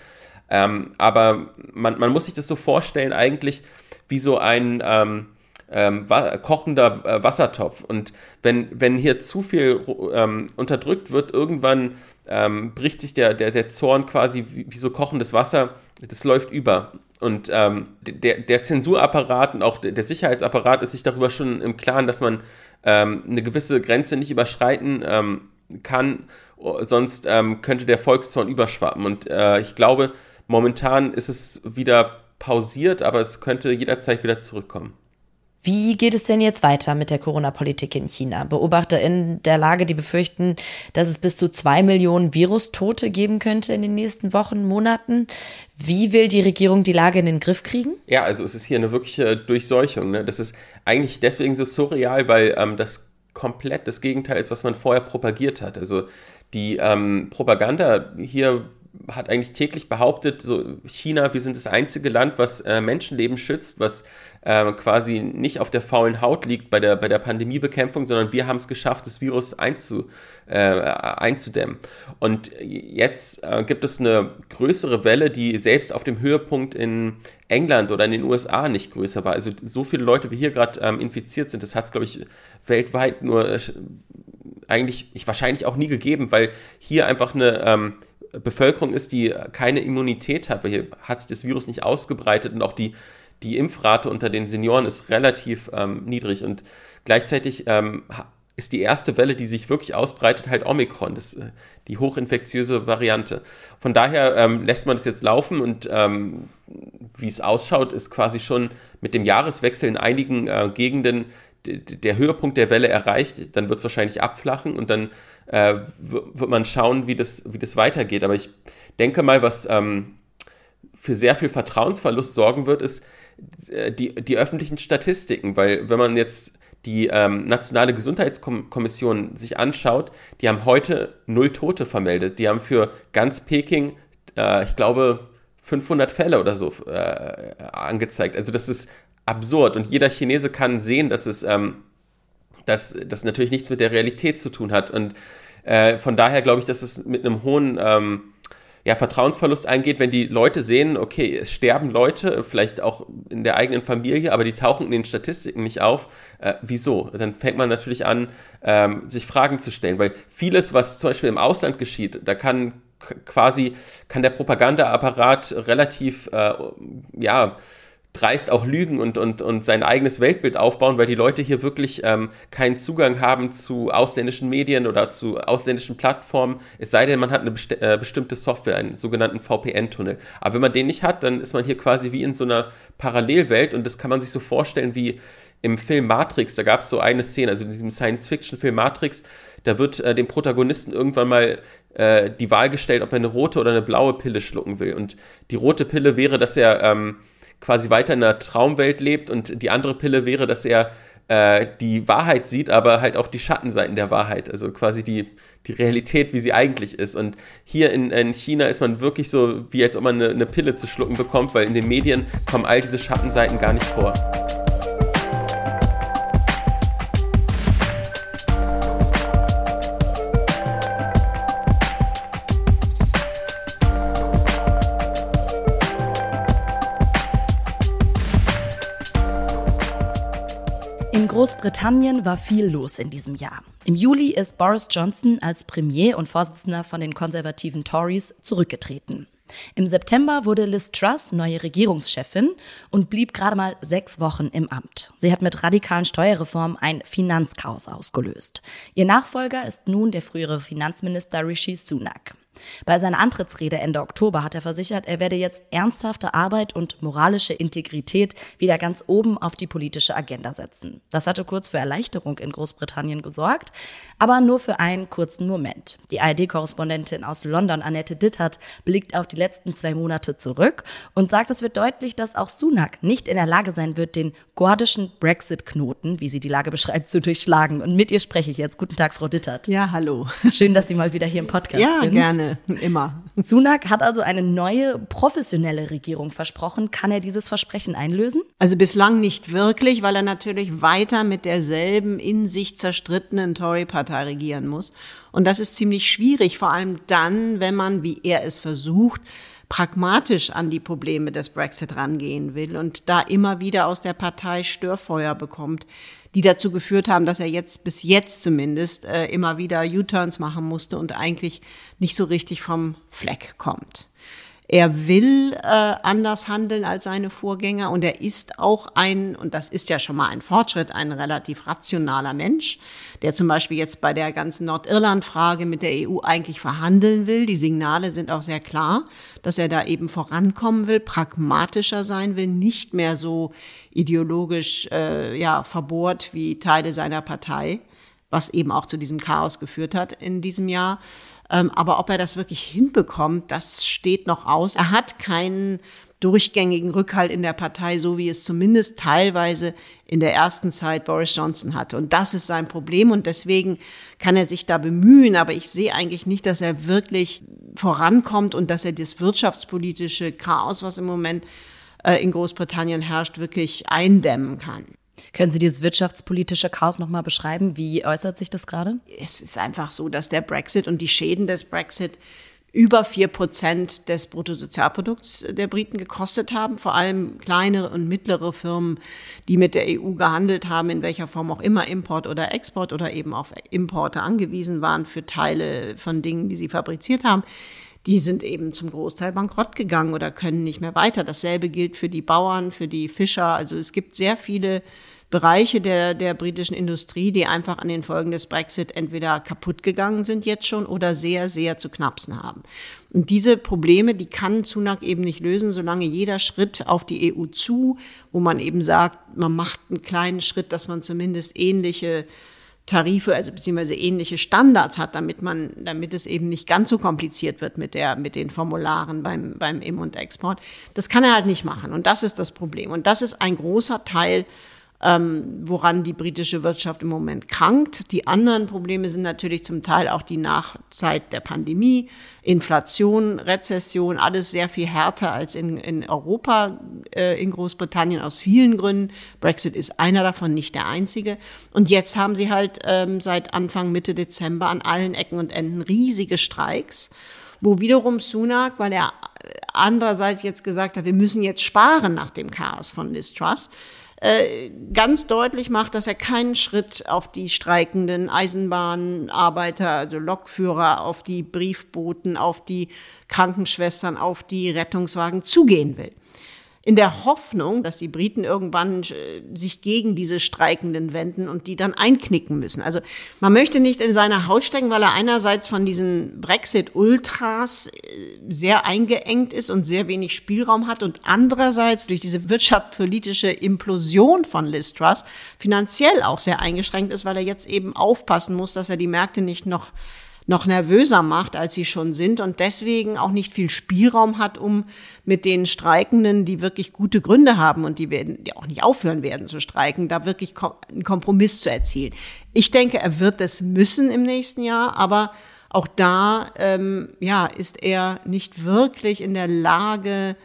Ähm, aber man, man muss sich das so vorstellen, eigentlich wie so ein ähm, ähm, kochender äh, Wassertopf. Und wenn, wenn hier zu viel ähm, unterdrückt wird, irgendwann ähm, bricht sich der, der, der Zorn quasi wie, wie so kochendes Wasser, das läuft über. Und ähm, der, der Zensurapparat und auch der Sicherheitsapparat ist sich darüber schon im Klaren, dass man ähm, eine gewisse Grenze nicht überschreiten ähm, kann, sonst ähm, könnte der Volkszorn überschwappen. Und äh, ich glaube, momentan ist es wieder pausiert, aber es könnte jederzeit wieder zurückkommen. Wie geht es denn jetzt weiter mit der Corona-Politik in China? Beobachter in der Lage, die befürchten, dass es bis zu zwei Millionen Virustote geben könnte in den nächsten Wochen, Monaten. Wie will die Regierung die Lage in den Griff kriegen? Ja, also es ist hier eine wirkliche Durchseuchung. Ne? Das ist eigentlich deswegen so surreal, weil ähm, das komplett das Gegenteil ist, was man vorher propagiert hat. Also die ähm, Propaganda hier hat eigentlich täglich behauptet, so China, wir sind das einzige Land, was äh, Menschenleben schützt, was äh, quasi nicht auf der faulen Haut liegt bei der, bei der Pandemiebekämpfung, sondern wir haben es geschafft, das Virus einzu, äh, einzudämmen. Und jetzt äh, gibt es eine größere Welle, die selbst auf dem Höhepunkt in England oder in den USA nicht größer war. Also so viele Leute, wie hier gerade ähm, infiziert sind, das hat es, glaube ich, weltweit nur äh, eigentlich ich, wahrscheinlich auch nie gegeben, weil hier einfach eine ähm, Bevölkerung ist, die keine Immunität hat, weil hier hat sich das Virus nicht ausgebreitet und auch die, die Impfrate unter den Senioren ist relativ ähm, niedrig und gleichzeitig ähm, ist die erste Welle, die sich wirklich ausbreitet, halt Omikron, das, äh, die hochinfektiöse Variante. Von daher ähm, lässt man das jetzt laufen und ähm, wie es ausschaut, ist quasi schon mit dem Jahreswechsel in einigen äh, Gegenden der Höhepunkt der Welle erreicht, dann wird es wahrscheinlich abflachen und dann äh, wird man schauen, wie das, wie das weitergeht. Aber ich denke mal, was ähm, für sehr viel Vertrauensverlust sorgen wird, ist die, die öffentlichen Statistiken, weil wenn man jetzt die ähm, Nationale Gesundheitskommission sich anschaut, die haben heute null Tote vermeldet. Die haben für ganz Peking, äh, ich glaube, 500 Fälle oder so äh, angezeigt. Also das ist absurd und jeder Chinese kann sehen, dass es ähm, dass das natürlich nichts mit der Realität zu tun hat. Und äh, von daher glaube ich, dass es mit einem hohen ähm, ja, Vertrauensverlust eingeht, wenn die Leute sehen, okay, es sterben Leute, vielleicht auch in der eigenen Familie, aber die tauchen in den Statistiken nicht auf. Äh, wieso? Dann fängt man natürlich an, ähm, sich Fragen zu stellen, weil vieles, was zum Beispiel im Ausland geschieht, da kann quasi, kann der Propagandaapparat relativ, äh, ja, dreist auch lügen und, und, und sein eigenes Weltbild aufbauen, weil die Leute hier wirklich ähm, keinen Zugang haben zu ausländischen Medien oder zu ausländischen Plattformen, es sei denn, man hat eine besti äh, bestimmte Software, einen sogenannten VPN-Tunnel. Aber wenn man den nicht hat, dann ist man hier quasi wie in so einer Parallelwelt und das kann man sich so vorstellen wie im Film Matrix, da gab es so eine Szene, also in diesem Science-Fiction-Film Matrix, da wird äh, dem Protagonisten irgendwann mal äh, die Wahl gestellt, ob er eine rote oder eine blaue Pille schlucken will. Und die rote Pille wäre, dass er ähm, quasi weiter in einer Traumwelt lebt und die andere Pille wäre, dass er äh, die Wahrheit sieht, aber halt auch die Schattenseiten der Wahrheit, also quasi die, die Realität, wie sie eigentlich ist. Und hier in, in China ist man wirklich so, wie als ob man eine, eine Pille zu schlucken bekommt, weil in den Medien kommen all diese Schattenseiten gar nicht vor. Großbritannien war viel los in diesem Jahr. Im Juli ist Boris Johnson als Premier und Vorsitzender von den konservativen Tories zurückgetreten. Im September wurde Liz Truss neue Regierungschefin und blieb gerade mal sechs Wochen im Amt. Sie hat mit radikalen Steuerreformen ein Finanzchaos ausgelöst. Ihr Nachfolger ist nun der frühere Finanzminister Rishi Sunak. Bei seiner Antrittsrede Ende Oktober hat er versichert, er werde jetzt ernsthafte Arbeit und moralische Integrität wieder ganz oben auf die politische Agenda setzen. Das hatte kurz für Erleichterung in Großbritannien gesorgt, aber nur für einen kurzen Moment. Die ARD-Korrespondentin aus London, Annette Dittert, blickt auf die letzten zwei Monate zurück und sagt, es wird deutlich, dass auch Sunak nicht in der Lage sein wird, den gordischen Brexit-Knoten, wie sie die Lage beschreibt, zu durchschlagen. Und mit ihr spreche ich jetzt. Guten Tag, Frau Dittert. Ja, hallo. Schön, dass Sie mal wieder hier im Podcast ja, sind. Ja, gerne. Immer. Sunak hat also eine neue professionelle Regierung versprochen. Kann er dieses Versprechen einlösen? Also bislang nicht wirklich, weil er natürlich weiter mit derselben in sich zerstrittenen Tory-Partei regieren muss. Und das ist ziemlich schwierig, vor allem dann, wenn man, wie er es versucht, pragmatisch an die Probleme des Brexit rangehen will und da immer wieder aus der Partei Störfeuer bekommt, die dazu geführt haben, dass er jetzt bis jetzt zumindest äh, immer wieder U-Turns machen musste und eigentlich nicht so richtig vom Fleck kommt. Er will äh, anders handeln als seine Vorgänger und er ist auch ein, und das ist ja schon mal ein Fortschritt, ein relativ rationaler Mensch, der zum Beispiel jetzt bei der ganzen Nordirland-Frage mit der EU eigentlich verhandeln will. Die Signale sind auch sehr klar, dass er da eben vorankommen will, pragmatischer sein will, nicht mehr so ideologisch äh, ja, verbohrt wie Teile seiner Partei, was eben auch zu diesem Chaos geführt hat in diesem Jahr. Ähm, aber ob er das wirklich hinbekommt, das steht noch aus. Er hat keinen durchgängigen Rückhalt in der Partei, so wie es zumindest teilweise in der ersten Zeit Boris Johnson hatte. Und das ist sein Problem und deswegen kann er sich da bemühen. Aber ich sehe eigentlich nicht, dass er wirklich vorankommt und dass er das wirtschaftspolitische Chaos, was im Moment äh, in Großbritannien herrscht, wirklich eindämmen kann. Können Sie dieses wirtschaftspolitische Chaos nochmal beschreiben? Wie äußert sich das gerade? Es ist einfach so, dass der Brexit und die Schäden des Brexit über vier Prozent des Bruttosozialprodukts der Briten gekostet haben. Vor allem kleinere und mittlere Firmen, die mit der EU gehandelt haben, in welcher Form auch immer, Import oder Export oder eben auf Importe angewiesen waren für Teile von Dingen, die sie fabriziert haben. Die sind eben zum Großteil bankrott gegangen oder können nicht mehr weiter. Dasselbe gilt für die Bauern, für die Fischer. Also es gibt sehr viele Bereiche der, der britischen Industrie, die einfach an den Folgen des Brexit entweder kaputt gegangen sind jetzt schon oder sehr, sehr zu knapsen haben. Und diese Probleme, die kann Sunak eben nicht lösen, solange jeder Schritt auf die EU zu, wo man eben sagt, man macht einen kleinen Schritt, dass man zumindest ähnliche Tarife, also beziehungsweise ähnliche Standards hat, damit man, damit es eben nicht ganz so kompliziert wird mit der, mit den Formularen beim, beim Im- und Export. Das kann er halt nicht machen. Und das ist das Problem. Und das ist ein großer Teil ähm, woran die britische Wirtschaft im Moment krankt. Die anderen Probleme sind natürlich zum Teil auch die Nachzeit der Pandemie, Inflation, Rezession, alles sehr viel härter als in, in Europa, äh, in Großbritannien aus vielen Gründen. Brexit ist einer davon, nicht der einzige. Und jetzt haben sie halt ähm, seit Anfang Mitte Dezember an allen Ecken und Enden riesige Streiks wo wiederum Sunak, weil er andererseits jetzt gesagt hat, wir müssen jetzt sparen nach dem Chaos von Liz äh, ganz deutlich macht, dass er keinen Schritt auf die streikenden Eisenbahnarbeiter, also Lokführer, auf die Briefboten, auf die Krankenschwestern, auf die Rettungswagen zugehen will in der Hoffnung, dass die Briten irgendwann äh, sich gegen diese Streikenden wenden und die dann einknicken müssen. Also man möchte nicht in seine Haut stecken, weil er einerseits von diesen Brexit-Ultras äh, sehr eingeengt ist und sehr wenig Spielraum hat und andererseits durch diese wirtschaftspolitische Implosion von Liz finanziell auch sehr eingeschränkt ist, weil er jetzt eben aufpassen muss, dass er die Märkte nicht noch noch nervöser macht, als sie schon sind und deswegen auch nicht viel Spielraum hat, um mit den Streikenden, die wirklich gute Gründe haben und die werden, die auch nicht aufhören werden zu streiken, da wirklich einen Kompromiss zu erzielen. Ich denke, er wird das müssen im nächsten Jahr, aber auch da, ähm, ja, ist er nicht wirklich in der Lage,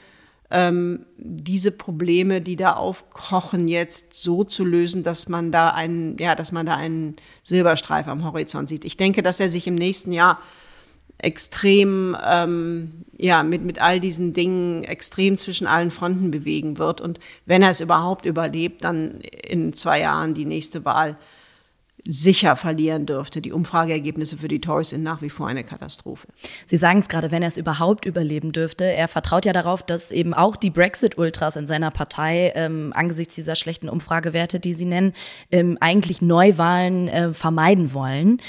ähm, diese Probleme, die da aufkochen, jetzt so zu lösen, dass man da einen, ja, dass man da einen Silberstreif am Horizont sieht. Ich denke, dass er sich im nächsten Jahr extrem, ähm, ja, mit, mit all diesen Dingen extrem zwischen allen Fronten bewegen wird. Und wenn er es überhaupt überlebt, dann in zwei Jahren die nächste Wahl sicher verlieren dürfte. Die Umfrageergebnisse für die Tories sind nach wie vor eine Katastrophe. Sie sagen es gerade, wenn er es überhaupt überleben dürfte. Er vertraut ja darauf, dass eben auch die Brexit-Ultras in seiner Partei ähm, angesichts dieser schlechten Umfragewerte, die Sie nennen, ähm, eigentlich Neuwahlen äh, vermeiden wollen.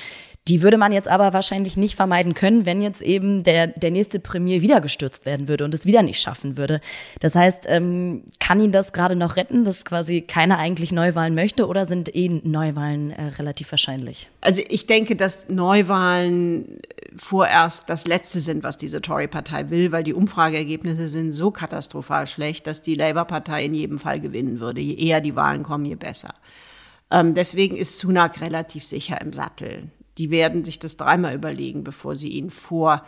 Die würde man jetzt aber wahrscheinlich nicht vermeiden können, wenn jetzt eben der, der nächste Premier wieder gestürzt werden würde und es wieder nicht schaffen würde. Das heißt, ähm, kann ihn das gerade noch retten, dass quasi keiner eigentlich Neuwahlen möchte oder sind eh Neuwahlen äh, relativ wahrscheinlich? Also ich denke, dass Neuwahlen vorerst das Letzte sind, was diese Tory-Partei will, weil die Umfrageergebnisse sind so katastrophal schlecht, dass die Labour-Partei in jedem Fall gewinnen würde. Je eher die Wahlen kommen, je besser. Ähm, deswegen ist Sunak relativ sicher im Sattel die werden sich das dreimal überlegen, bevor sie ihn vor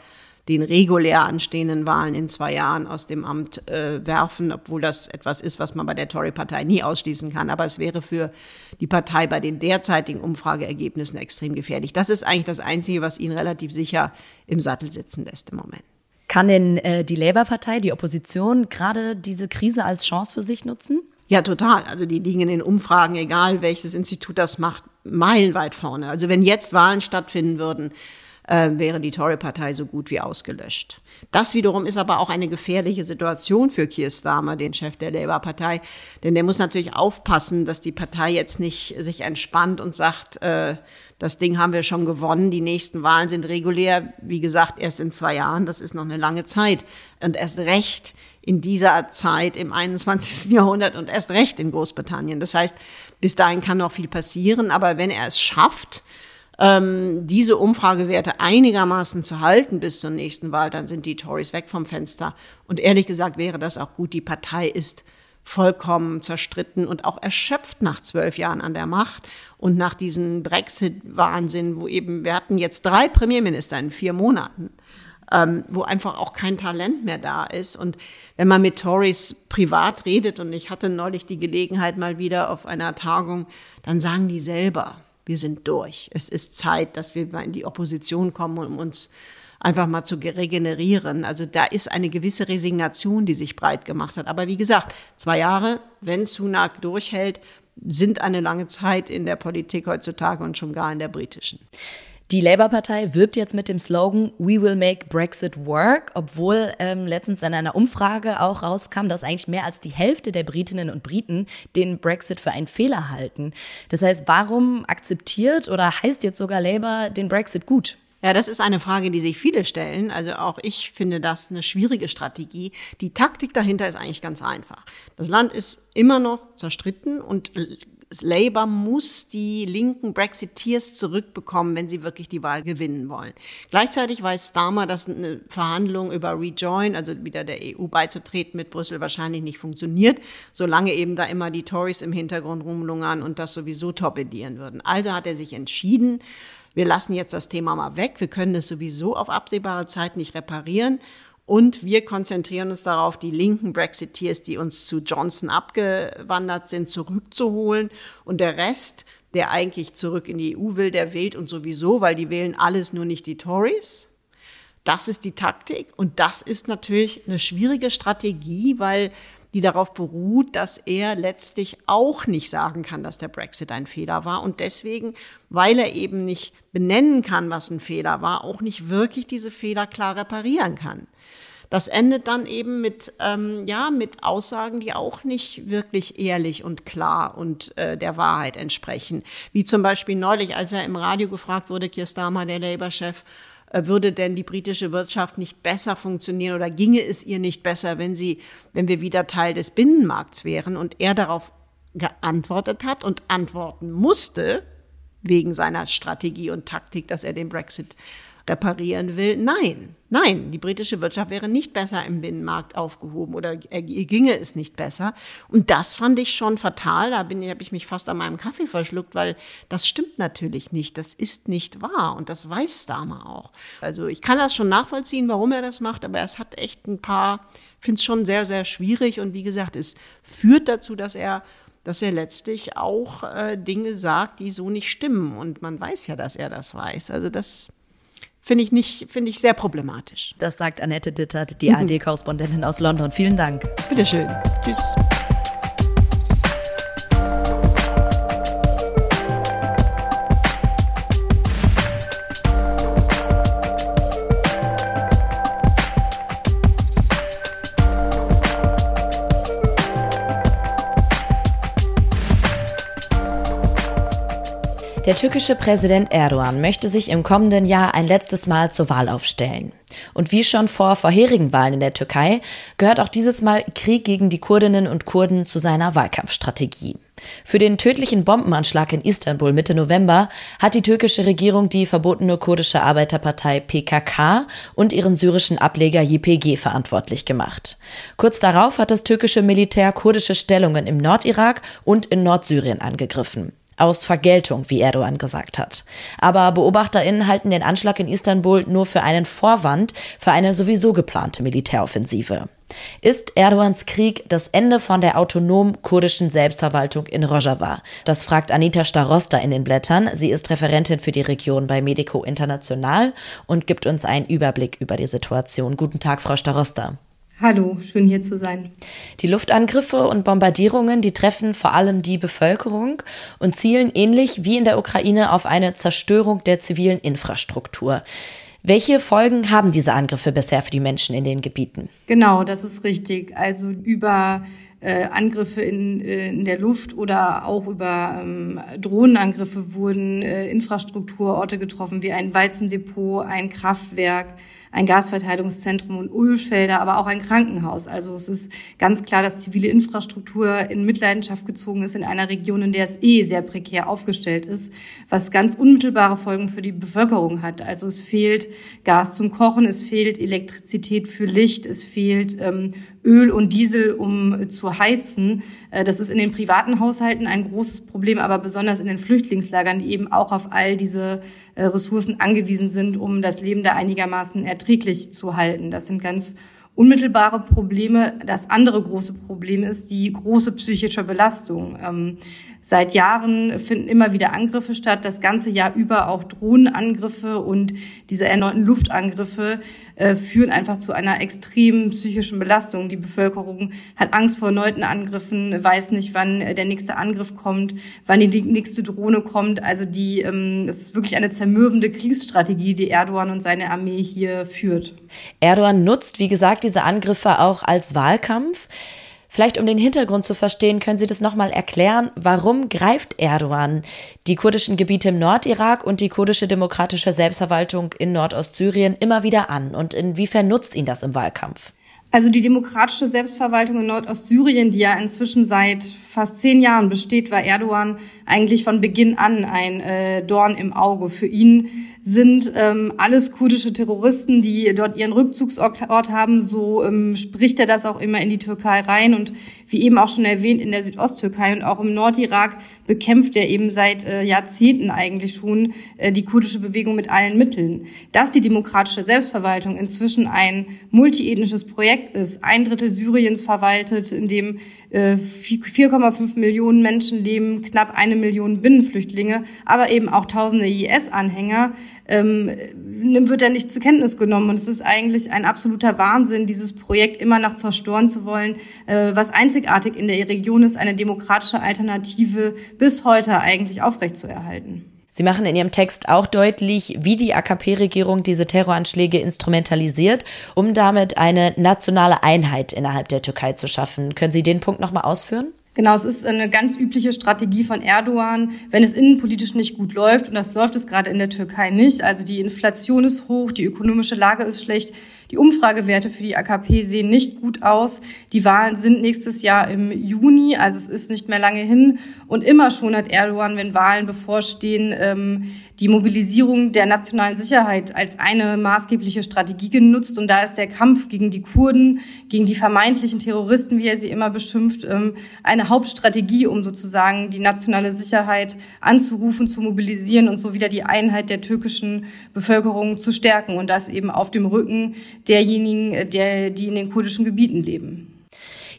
den regulär anstehenden Wahlen in zwei Jahren aus dem Amt äh, werfen, obwohl das etwas ist, was man bei der Tory-Partei nie ausschließen kann. Aber es wäre für die Partei bei den derzeitigen Umfrageergebnissen extrem gefährlich. Das ist eigentlich das Einzige, was ihn relativ sicher im Sattel sitzen lässt im Moment. Kann denn äh, die Labour-Partei, die Opposition, gerade diese Krise als Chance für sich nutzen? Ja, total. Also die liegen in den Umfragen, egal welches Institut das macht, meilenweit vorne. Also wenn jetzt Wahlen stattfinden würden, äh, wäre die Tory-Partei so gut wie ausgelöscht. Das wiederum ist aber auch eine gefährliche Situation für Keir Starmer, den Chef der Labour-Partei, denn der muss natürlich aufpassen, dass die Partei jetzt nicht sich entspannt und sagt, äh, das Ding haben wir schon gewonnen. Die nächsten Wahlen sind regulär, wie gesagt, erst in zwei Jahren. Das ist noch eine lange Zeit. Und erst recht in dieser Zeit im 21. Jahrhundert und erst recht in Großbritannien. Das heißt, bis dahin kann noch viel passieren. Aber wenn er es schafft, ähm, diese Umfragewerte einigermaßen zu halten bis zur nächsten Wahl, dann sind die Tories weg vom Fenster. Und ehrlich gesagt wäre das auch gut. Die Partei ist vollkommen zerstritten und auch erschöpft nach zwölf Jahren an der Macht und nach diesem Brexit-Wahnsinn, wo eben, wir hatten jetzt drei Premierminister in vier Monaten, ähm, wo einfach auch kein Talent mehr da ist. Und wenn man mit Tories privat redet, und ich hatte neulich die Gelegenheit mal wieder auf einer Tagung, dann sagen die selber, wir sind durch. Es ist Zeit, dass wir mal in die Opposition kommen, um uns einfach mal zu regenerieren. Also da ist eine gewisse Resignation, die sich breit gemacht hat. Aber wie gesagt, zwei Jahre, wenn Sunak durchhält, sind eine lange Zeit in der Politik heutzutage und schon gar in der britischen. Die Labour-Partei wirbt jetzt mit dem Slogan We will make Brexit work, obwohl ähm, letztens in einer Umfrage auch rauskam, dass eigentlich mehr als die Hälfte der Britinnen und Briten den Brexit für einen Fehler halten. Das heißt, warum akzeptiert oder heißt jetzt sogar Labour den Brexit gut? Ja, das ist eine Frage, die sich viele stellen. Also auch ich finde das eine schwierige Strategie. Die Taktik dahinter ist eigentlich ganz einfach. Das Land ist immer noch zerstritten und Labour muss die linken Brexiteers zurückbekommen, wenn sie wirklich die Wahl gewinnen wollen. Gleichzeitig weiß Starmer, dass eine Verhandlung über Rejoin, also wieder der EU beizutreten mit Brüssel, wahrscheinlich nicht funktioniert, solange eben da immer die Tories im Hintergrund rumlungern und das sowieso torpedieren würden. Also hat er sich entschieden, wir lassen jetzt das Thema mal weg, wir können es sowieso auf absehbare Zeit nicht reparieren und wir konzentrieren uns darauf, die linken Brexiteers, die uns zu Johnson abgewandert sind, zurückzuholen und der Rest, der eigentlich zurück in die EU will, der wählt uns sowieso, weil die wählen alles nur nicht die Tories. Das ist die Taktik und das ist natürlich eine schwierige Strategie, weil die darauf beruht, dass er letztlich auch nicht sagen kann, dass der Brexit ein Fehler war und deswegen, weil er eben nicht benennen kann, was ein Fehler war, auch nicht wirklich diese Fehler klar reparieren kann. Das endet dann eben mit, ähm, ja, mit Aussagen, die auch nicht wirklich ehrlich und klar und äh, der Wahrheit entsprechen. Wie zum Beispiel neulich, als er im Radio gefragt wurde, Keir Starmer, der Labour-Chef, würde denn die britische Wirtschaft nicht besser funktionieren oder ginge es ihr nicht besser, wenn sie, wenn wir wieder Teil des Binnenmarkts wären? Und er darauf geantwortet hat und antworten musste, wegen seiner Strategie und Taktik, dass er den Brexit reparieren will. Nein, nein, die britische Wirtschaft wäre nicht besser im Binnenmarkt aufgehoben oder ihr ginge es nicht besser. Und das fand ich schon fatal. Da habe ich mich fast an meinem Kaffee verschluckt, weil das stimmt natürlich nicht. Das ist nicht wahr und das weiß Starmer auch. Also ich kann das schon nachvollziehen, warum er das macht, aber es hat echt ein paar, finde es schon sehr, sehr schwierig. Und wie gesagt, es führt dazu, dass er dass er letztlich auch äh, Dinge sagt, die so nicht stimmen. Und man weiß ja, dass er das weiß. Also das finde ich nicht, finde ich sehr problematisch. Das sagt Annette Dittert, die ARD-Korrespondentin aus London. Vielen Dank. Bitteschön. Tschüss. Der türkische Präsident Erdogan möchte sich im kommenden Jahr ein letztes Mal zur Wahl aufstellen. Und wie schon vor vorherigen Wahlen in der Türkei gehört auch dieses Mal Krieg gegen die Kurdinnen und Kurden zu seiner Wahlkampfstrategie. Für den tödlichen Bombenanschlag in Istanbul Mitte November hat die türkische Regierung die verbotene kurdische Arbeiterpartei PKK und ihren syrischen Ableger YPG verantwortlich gemacht. Kurz darauf hat das türkische Militär kurdische Stellungen im Nordirak und in Nordsyrien angegriffen aus Vergeltung, wie Erdogan gesagt hat. Aber BeobachterInnen halten den Anschlag in Istanbul nur für einen Vorwand für eine sowieso geplante Militäroffensive. Ist Erdogans Krieg das Ende von der autonomen kurdischen Selbstverwaltung in Rojava? Das fragt Anita Starosta in den Blättern. Sie ist Referentin für die Region bei Medico International und gibt uns einen Überblick über die Situation. Guten Tag, Frau Starosta. Hallo, schön hier zu sein. Die Luftangriffe und Bombardierungen, die treffen vor allem die Bevölkerung und zielen ähnlich wie in der Ukraine auf eine Zerstörung der zivilen Infrastruktur. Welche Folgen haben diese Angriffe bisher für die Menschen in den Gebieten? Genau, das ist richtig. Also über äh, Angriffe in, äh, in der Luft oder auch über ähm, Drohnenangriffe wurden äh, Infrastrukturorte getroffen, wie ein Weizendepot, ein Kraftwerk, ein Gasverteilungszentrum und Ölfelder, aber auch ein Krankenhaus. Also es ist ganz klar, dass zivile Infrastruktur in Mitleidenschaft gezogen ist in einer Region, in der es eh sehr prekär aufgestellt ist, was ganz unmittelbare Folgen für die Bevölkerung hat. Also es fehlt Gas zum Kochen, es fehlt Elektrizität für Licht, es fehlt ähm, Öl und Diesel, um zu heizen. Äh, das ist in den privaten Haushalten ein großes Problem, aber besonders in den Flüchtlingslagern, die eben auch auf all diese äh, Ressourcen angewiesen sind, um das Leben da einigermaßen erträglich zu halten. Das sind ganz unmittelbare Probleme. Das andere große Problem ist die große psychische Belastung. Seit Jahren finden immer wieder Angriffe statt, das ganze Jahr über auch Drohnenangriffe und diese erneuten Luftangriffe äh, führen einfach zu einer extremen psychischen Belastung. Die Bevölkerung hat Angst vor erneuten Angriffen, weiß nicht, wann der nächste Angriff kommt, wann die nächste Drohne kommt. Also die, ähm, es ist wirklich eine zermürbende Kriegsstrategie, die Erdogan und seine Armee hier führt. Erdogan nutzt, wie gesagt, diese Angriffe auch als Wahlkampf. Vielleicht um den Hintergrund zu verstehen, können Sie das nochmal erklären. Warum greift Erdogan die kurdischen Gebiete im Nordirak und die kurdische demokratische Selbstverwaltung in Nordostsyrien immer wieder an? Und inwiefern nutzt ihn das im Wahlkampf? Also die demokratische Selbstverwaltung in Nordostsyrien, die ja inzwischen seit fast zehn Jahren besteht, war Erdogan eigentlich von Beginn an ein äh, Dorn im Auge. Für ihn sind ähm, alles kurdische Terroristen, die dort ihren Rückzugsort haben. So ähm, spricht er das auch immer in die Türkei rein. Und wie eben auch schon erwähnt, in der Südosttürkei und auch im Nordirak bekämpft er eben seit äh, Jahrzehnten eigentlich schon äh, die kurdische Bewegung mit allen Mitteln. Dass die demokratische Selbstverwaltung inzwischen ein multiethnisches Projekt ist, ein Drittel Syriens verwaltet, in dem 4,5 äh, Millionen Menschen leben, knapp eine Million Binnenflüchtlinge, aber eben auch tausende IS-Anhänger, ähm, wird er nicht zur Kenntnis genommen. Und es ist eigentlich ein absoluter Wahnsinn, dieses Projekt immer noch zerstören zu wollen, äh, was einzigartig in der Region ist, eine demokratische Alternative bis heute eigentlich aufrechtzuerhalten. Sie machen in Ihrem Text auch deutlich, wie die AKP-Regierung diese Terroranschläge instrumentalisiert, um damit eine nationale Einheit innerhalb der Türkei zu schaffen. Können Sie den Punkt nochmal ausführen? Genau, es ist eine ganz übliche Strategie von Erdogan, wenn es innenpolitisch nicht gut läuft, und das läuft es gerade in der Türkei nicht. Also die Inflation ist hoch, die ökonomische Lage ist schlecht, die Umfragewerte für die AKP sehen nicht gut aus. Die Wahlen sind nächstes Jahr im Juni, also es ist nicht mehr lange hin. Und immer schon hat Erdogan, wenn Wahlen bevorstehen, ähm, die Mobilisierung der nationalen Sicherheit als eine maßgebliche Strategie genutzt. Und da ist der Kampf gegen die Kurden, gegen die vermeintlichen Terroristen, wie er sie immer beschimpft, ähm, eine Hauptstrategie, um sozusagen die nationale Sicherheit anzurufen, zu mobilisieren und so wieder die Einheit der türkischen Bevölkerung zu stärken. Und das eben auf dem Rücken derjenigen, der, die in den kurdischen Gebieten leben.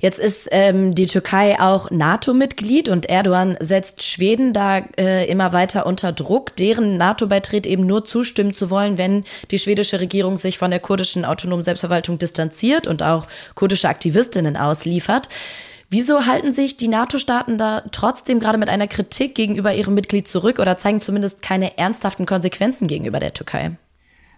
Jetzt ist ähm, die Türkei auch NATO-Mitglied und Erdogan setzt Schweden da äh, immer weiter unter Druck, deren NATO-Beitritt eben nur zustimmen zu wollen, wenn die schwedische Regierung sich von der kurdischen autonomen Selbstverwaltung distanziert und auch kurdische Aktivistinnen ausliefert. Wieso halten sich die NATO-Staaten da trotzdem gerade mit einer Kritik gegenüber ihrem Mitglied zurück oder zeigen zumindest keine ernsthaften Konsequenzen gegenüber der Türkei?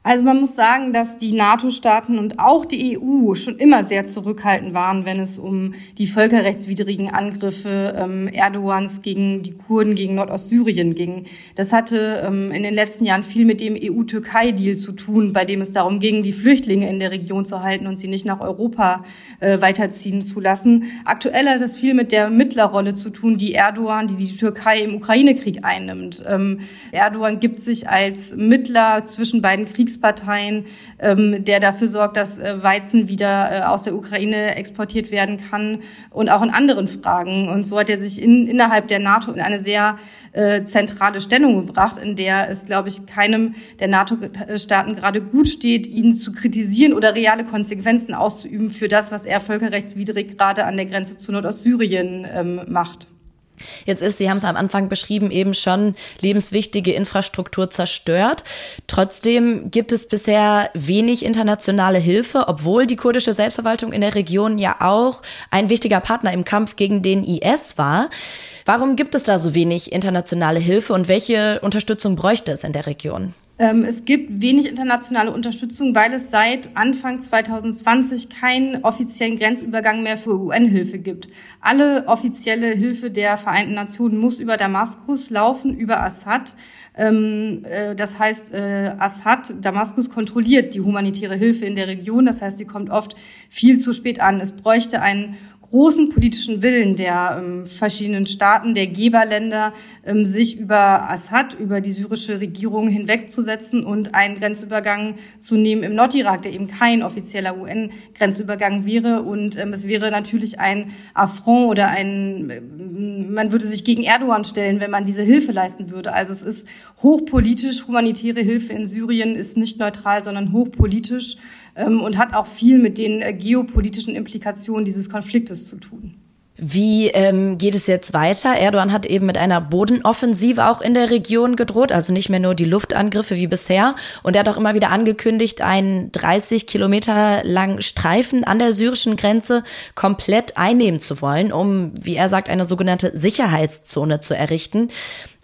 Also man muss sagen, dass die NATO-Staaten und auch die EU schon immer sehr zurückhaltend waren, wenn es um die völkerrechtswidrigen Angriffe ähm, Erdogans gegen die Kurden, gegen Nordostsyrien ging. Das hatte ähm, in den letzten Jahren viel mit dem EU-Türkei-Deal zu tun, bei dem es darum ging, die Flüchtlinge in der Region zu halten und sie nicht nach Europa äh, weiterziehen zu lassen. Aktuell hat das viel mit der Mittlerrolle zu tun, die Erdogan, die die Türkei im Ukraine-Krieg einnimmt. Ähm, Erdogan gibt sich als Mittler zwischen beiden Kriegs Kriegsparteien, ähm, der dafür sorgt, dass äh, Weizen wieder äh, aus der Ukraine exportiert werden kann und auch in anderen Fragen. Und so hat er sich in, innerhalb der NATO in eine sehr äh, zentrale Stellung gebracht, in der es, glaube ich, keinem der NATO-Staaten gerade gut steht, ihn zu kritisieren oder reale Konsequenzen auszuüben für das, was er völkerrechtswidrig gerade an der Grenze zu Nordostsyrien ähm, macht. Jetzt ist, Sie haben es am Anfang beschrieben, eben schon lebenswichtige Infrastruktur zerstört. Trotzdem gibt es bisher wenig internationale Hilfe, obwohl die kurdische Selbstverwaltung in der Region ja auch ein wichtiger Partner im Kampf gegen den IS war. Warum gibt es da so wenig internationale Hilfe und welche Unterstützung bräuchte es in der Region? Ähm, es gibt wenig internationale Unterstützung, weil es seit Anfang 2020 keinen offiziellen Grenzübergang mehr für UN-Hilfe gibt. Alle offizielle Hilfe der Vereinten Nationen muss über Damaskus laufen, über Assad. Ähm, äh, das heißt, äh, Assad, Damaskus kontrolliert die humanitäre Hilfe in der Region. Das heißt, sie kommt oft viel zu spät an. Es bräuchte einen großen politischen Willen der ähm, verschiedenen Staaten, der Geberländer, ähm, sich über Assad, über die syrische Regierung hinwegzusetzen und einen Grenzübergang zu nehmen im Nordirak, der eben kein offizieller UN-Grenzübergang wäre. Und ähm, es wäre natürlich ein Affront oder ein, äh, man würde sich gegen Erdogan stellen, wenn man diese Hilfe leisten würde. Also es ist hochpolitisch, humanitäre Hilfe in Syrien ist nicht neutral, sondern hochpolitisch ähm, und hat auch viel mit den äh, geopolitischen Implikationen dieses Konfliktes zu tun. Wie ähm, geht es jetzt weiter? Erdogan hat eben mit einer Bodenoffensive auch in der Region gedroht, also nicht mehr nur die Luftangriffe wie bisher. Und er hat auch immer wieder angekündigt, einen 30 Kilometer langen Streifen an der syrischen Grenze komplett einnehmen zu wollen, um, wie er sagt, eine sogenannte Sicherheitszone zu errichten.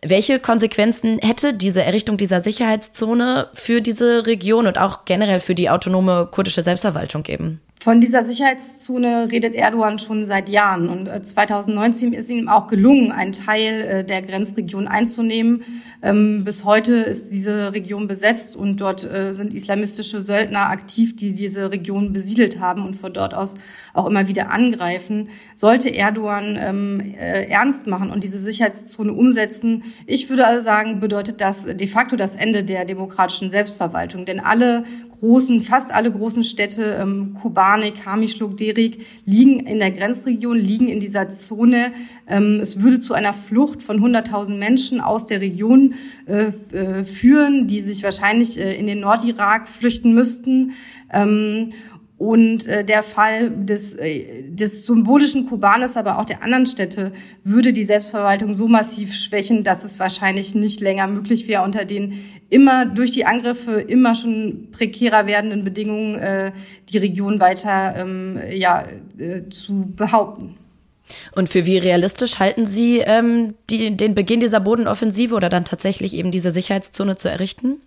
Welche Konsequenzen hätte diese Errichtung dieser Sicherheitszone für diese Region und auch generell für die autonome kurdische Selbstverwaltung eben? Von dieser Sicherheitszone redet Erdogan schon seit Jahren und 2019 äh, ist ihm auch gelungen, einen Teil äh, der Grenzregion einzunehmen. Ähm, bis heute ist diese Region besetzt und dort äh, sind islamistische Söldner aktiv, die diese Region besiedelt haben und von dort aus auch immer wieder angreifen. Sollte Erdogan ähm, ernst machen und diese Sicherheitszone umsetzen, ich würde also sagen, bedeutet das de facto das Ende der demokratischen Selbstverwaltung, denn alle großen, fast alle großen Städte, ähm, Kubanik, Hamischluk, Derik, liegen in der Grenzregion, liegen in dieser Zone. Ähm, es würde zu einer Flucht von 100.000 Menschen aus der Region äh, äh, führen, die sich wahrscheinlich äh, in den Nordirak flüchten müssten. Und äh, der Fall des, äh, des symbolischen Kubanes, aber auch der anderen Städte, würde die Selbstverwaltung so massiv schwächen, dass es wahrscheinlich nicht länger möglich wäre, unter den immer durch die Angriffe immer schon prekärer werdenden Bedingungen äh, die Region weiter ähm, ja, äh, zu behaupten. Und für wie realistisch halten Sie ähm, die, den Beginn dieser Bodenoffensive oder dann tatsächlich eben diese Sicherheitszone zu errichten?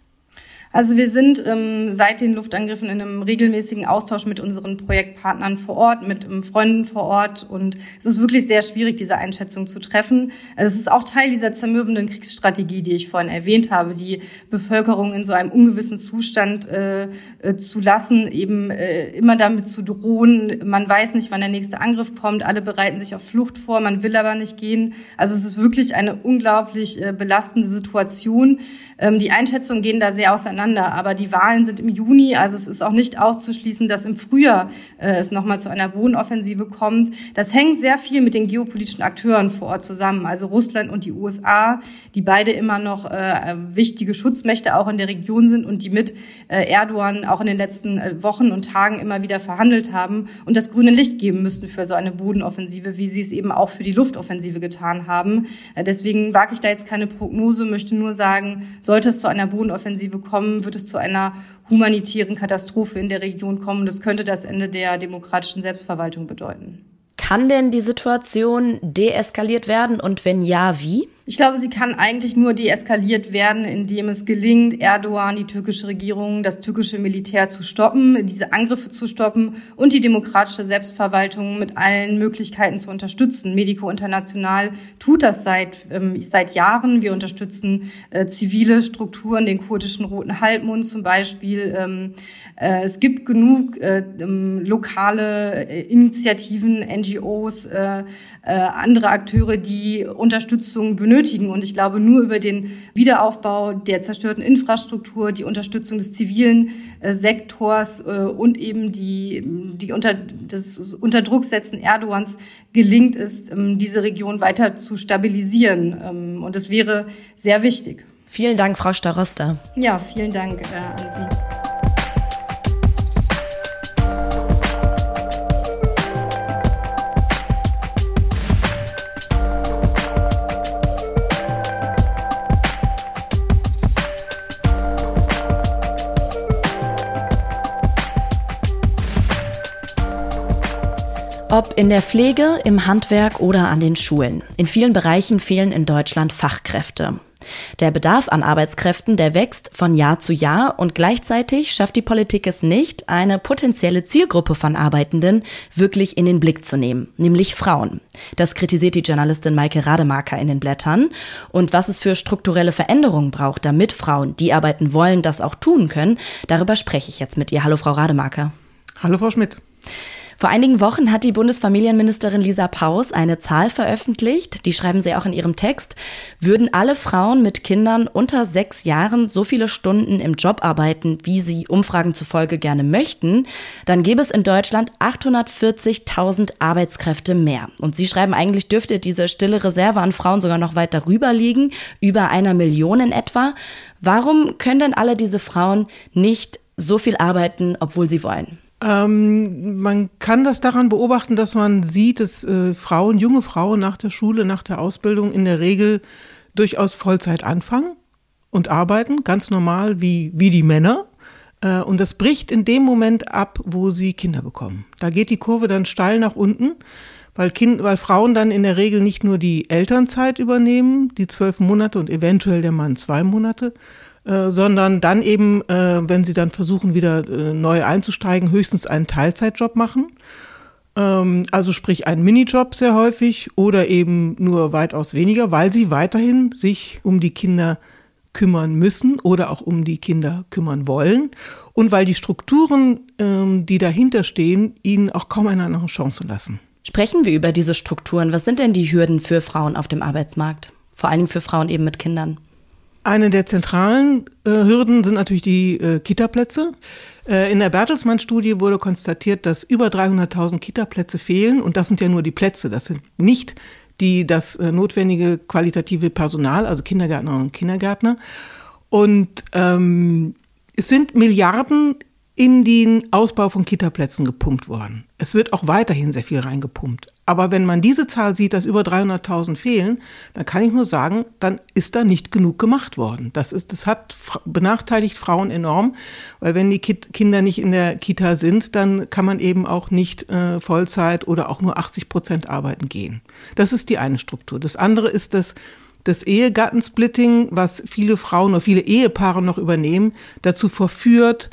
Also wir sind ähm, seit den Luftangriffen in einem regelmäßigen Austausch mit unseren Projektpartnern vor Ort, mit ähm, Freunden vor Ort und es ist wirklich sehr schwierig, diese Einschätzung zu treffen. Also es ist auch Teil dieser zermürbenden Kriegsstrategie, die ich vorhin erwähnt habe, die Bevölkerung in so einem ungewissen Zustand äh, äh, zu lassen, eben äh, immer damit zu drohen. Man weiß nicht, wann der nächste Angriff kommt. Alle bereiten sich auf Flucht vor, man will aber nicht gehen. Also es ist wirklich eine unglaublich äh, belastende Situation. Ähm, die Einschätzungen gehen da sehr auseinander auseinander. Aber die Wahlen sind im Juni, also es ist auch nicht auszuschließen, dass im Frühjahr äh, es nochmal zu einer Bodenoffensive kommt. Das hängt sehr viel mit den geopolitischen Akteuren vor Ort zusammen, also Russland und die USA, die beide immer noch äh, wichtige Schutzmächte auch in der Region sind und die mit äh, Erdogan auch in den letzten äh, Wochen und Tagen immer wieder verhandelt haben und das grüne Licht geben müssten für so eine Bodenoffensive, wie sie es eben auch für die Luftoffensive getan haben. Äh, deswegen wage ich da jetzt keine Prognose, möchte nur sagen, sollte es zu einer Bodenoffensive kommen, wird es zu einer humanitären Katastrophe in der Region kommen. Das könnte das Ende der demokratischen Selbstverwaltung bedeuten. Kann denn die Situation deeskaliert werden und wenn ja, wie? Ich glaube, sie kann eigentlich nur deeskaliert werden, indem es gelingt, Erdogan, die türkische Regierung, das türkische Militär zu stoppen, diese Angriffe zu stoppen und die demokratische Selbstverwaltung mit allen Möglichkeiten zu unterstützen. Medico International tut das seit, ähm, seit Jahren. Wir unterstützen äh, zivile Strukturen, den kurdischen Roten Halbmond zum Beispiel. Ähm, äh, es gibt genug äh, ähm, lokale äh, Initiativen, NGOs, äh, äh, andere Akteure, die Unterstützung benötigen. Und ich glaube, nur über den Wiederaufbau der zerstörten Infrastruktur, die Unterstützung des zivilen äh, Sektors äh, und eben die, die unter, das Unterdrucksetzen Erdogans gelingt es, ähm, diese Region weiter zu stabilisieren. Ähm, und das wäre sehr wichtig. Vielen Dank, Frau Starosta. Ja, vielen Dank äh, an Sie. Ob in der Pflege, im Handwerk oder an den Schulen. In vielen Bereichen fehlen in Deutschland Fachkräfte. Der Bedarf an Arbeitskräften, der wächst von Jahr zu Jahr und gleichzeitig schafft die Politik es nicht, eine potenzielle Zielgruppe von Arbeitenden wirklich in den Blick zu nehmen, nämlich Frauen. Das kritisiert die Journalistin Maike Rademacher in den Blättern. Und was es für strukturelle Veränderungen braucht, damit Frauen, die arbeiten wollen, das auch tun können, darüber spreche ich jetzt mit ihr. Hallo, Frau Rademacher. Hallo, Frau Schmidt. Vor einigen Wochen hat die Bundesfamilienministerin Lisa Paus eine Zahl veröffentlicht, die schreiben sie auch in ihrem Text. Würden alle Frauen mit Kindern unter sechs Jahren so viele Stunden im Job arbeiten, wie sie Umfragen zufolge gerne möchten, dann gäbe es in Deutschland 840.000 Arbeitskräfte mehr. Und sie schreiben, eigentlich dürfte diese stille Reserve an Frauen sogar noch weit darüber liegen, über einer Million in etwa. Warum können denn alle diese Frauen nicht so viel arbeiten, obwohl sie wollen? Ähm, man kann das daran beobachten, dass man sieht, dass äh, Frauen, junge Frauen nach der Schule, nach der Ausbildung in der Regel durchaus Vollzeit anfangen und arbeiten, ganz normal wie, wie die Männer. Äh, und das bricht in dem Moment ab, wo sie Kinder bekommen. Da geht die Kurve dann steil nach unten, weil, kind, weil Frauen dann in der Regel nicht nur die Elternzeit übernehmen, die zwölf Monate und eventuell der Mann zwei Monate, äh, sondern dann eben, äh, wenn sie dann versuchen, wieder äh, neu einzusteigen, höchstens einen Teilzeitjob machen. Ähm, also sprich einen Minijob sehr häufig oder eben nur weitaus weniger, weil sie weiterhin sich um die Kinder kümmern müssen oder auch um die Kinder kümmern wollen und weil die Strukturen, ähm, die dahinter stehen, ihnen auch kaum eine andere Chance lassen. Sprechen wir über diese Strukturen. Was sind denn die Hürden für Frauen auf dem Arbeitsmarkt? Vor allen Dingen für Frauen eben mit Kindern. Eine der zentralen äh, Hürden sind natürlich die äh, Kitaplätze. Äh, in der Bertelsmann-Studie wurde konstatiert, dass über 300.000 Kitaplätze fehlen. Und das sind ja nur die Plätze. Das sind nicht die, das äh, notwendige qualitative Personal, also Kindergärtnerinnen und Kindergärtner. Und ähm, es sind Milliarden in den Ausbau von Kitaplätzen gepumpt worden. Es wird auch weiterhin sehr viel reingepumpt. Aber wenn man diese Zahl sieht, dass über 300.000 fehlen, dann kann ich nur sagen, dann ist da nicht genug gemacht worden. Das, ist, das hat benachteiligt Frauen enorm, weil wenn die Kinder nicht in der Kita sind, dann kann man eben auch nicht äh, Vollzeit oder auch nur 80 Prozent arbeiten gehen. Das ist die eine Struktur. Das andere ist das, das Ehegattensplitting, was viele Frauen oder viele Ehepaare noch übernehmen, dazu verführt,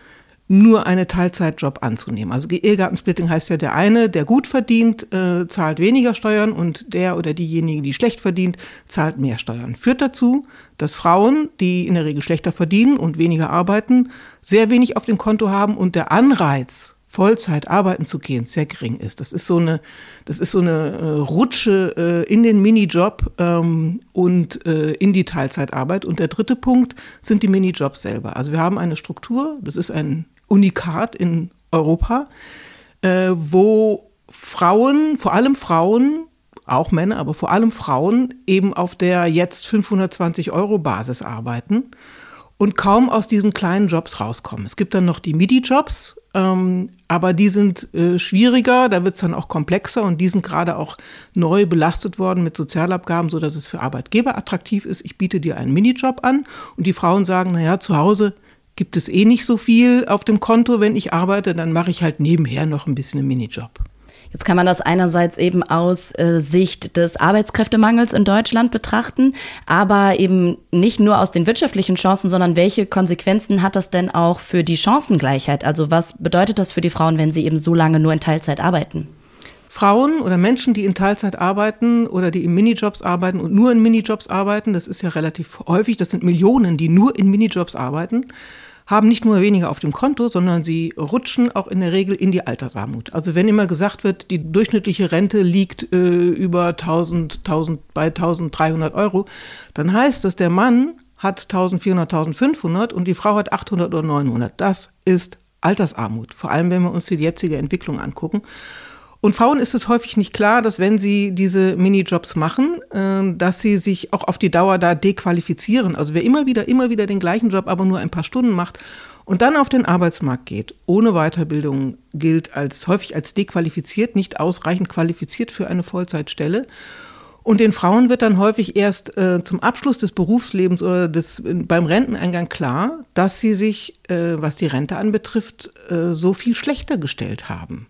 nur einen Teilzeitjob anzunehmen. Also Ehegattensplitting heißt ja, der eine, der gut verdient, äh, zahlt weniger Steuern und der oder diejenige, die schlecht verdient, zahlt mehr Steuern. Führt dazu, dass Frauen, die in der Regel schlechter verdienen und weniger arbeiten, sehr wenig auf dem Konto haben und der Anreiz Vollzeit arbeiten zu gehen sehr gering ist. Das ist so eine, das ist so eine äh, Rutsche äh, in den Minijob ähm, und äh, in die Teilzeitarbeit. Und der dritte Punkt sind die Minijobs selber. Also wir haben eine Struktur, das ist ein Unikat in Europa, äh, wo Frauen, vor allem Frauen, auch Männer, aber vor allem Frauen eben auf der jetzt 520 Euro Basis arbeiten und kaum aus diesen kleinen Jobs rauskommen. Es gibt dann noch die MIDI-Jobs, ähm, aber die sind äh, schwieriger, da wird es dann auch komplexer und die sind gerade auch neu belastet worden mit Sozialabgaben, sodass es für Arbeitgeber attraktiv ist. Ich biete dir einen Minijob an und die Frauen sagen, naja, zu Hause gibt es eh nicht so viel auf dem Konto, wenn ich arbeite, dann mache ich halt nebenher noch ein bisschen einen Minijob. Jetzt kann man das einerseits eben aus äh, Sicht des Arbeitskräftemangels in Deutschland betrachten, aber eben nicht nur aus den wirtschaftlichen Chancen, sondern welche Konsequenzen hat das denn auch für die Chancengleichheit? Also was bedeutet das für die Frauen, wenn sie eben so lange nur in Teilzeit arbeiten? Frauen oder Menschen, die in Teilzeit arbeiten oder die in Minijobs arbeiten und nur in Minijobs arbeiten, das ist ja relativ häufig, das sind Millionen, die nur in Minijobs arbeiten, haben nicht nur weniger auf dem Konto, sondern sie rutschen auch in der Regel in die Altersarmut. Also wenn immer gesagt wird, die durchschnittliche Rente liegt äh, über 1000, 1000, bei 1300 Euro, dann heißt das, der Mann hat 1400, 1500 und die Frau hat 800 oder 900. Das ist Altersarmut, vor allem wenn wir uns die jetzige Entwicklung angucken. Und Frauen ist es häufig nicht klar, dass wenn sie diese Minijobs machen, äh, dass sie sich auch auf die Dauer da dequalifizieren. Also wer immer wieder, immer wieder den gleichen Job, aber nur ein paar Stunden macht und dann auf den Arbeitsmarkt geht, ohne Weiterbildung, gilt als häufig als dequalifiziert, nicht ausreichend qualifiziert für eine Vollzeitstelle. Und den Frauen wird dann häufig erst äh, zum Abschluss des Berufslebens oder des, beim Renteneingang klar, dass sie sich, äh, was die Rente anbetrifft, äh, so viel schlechter gestellt haben.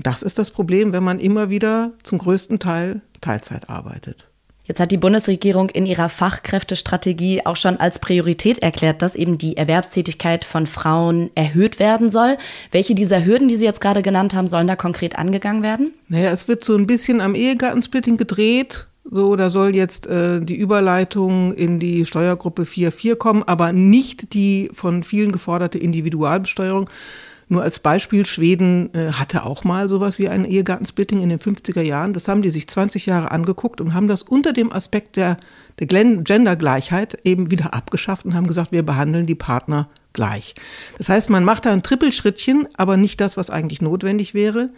Das ist das Problem, wenn man immer wieder zum größten Teil Teilzeit arbeitet. Jetzt hat die Bundesregierung in ihrer Fachkräftestrategie auch schon als Priorität erklärt, dass eben die Erwerbstätigkeit von Frauen erhöht werden soll. Welche dieser Hürden, die Sie jetzt gerade genannt haben, sollen da konkret angegangen werden? Naja, es wird so ein bisschen am Ehegattensplitting gedreht. So, da soll jetzt äh, die Überleitung in die Steuergruppe 4.4 kommen, aber nicht die von vielen geforderte Individualbesteuerung, nur als Beispiel, Schweden äh, hatte auch mal sowas wie ein Ehegattensplitting in den 50er Jahren. Das haben die sich 20 Jahre angeguckt und haben das unter dem Aspekt der, der Gendergleichheit eben wieder abgeschafft und haben gesagt, wir behandeln die Partner gleich. Das heißt, man macht da ein Trippelschrittchen, aber nicht das, was eigentlich notwendig wäre.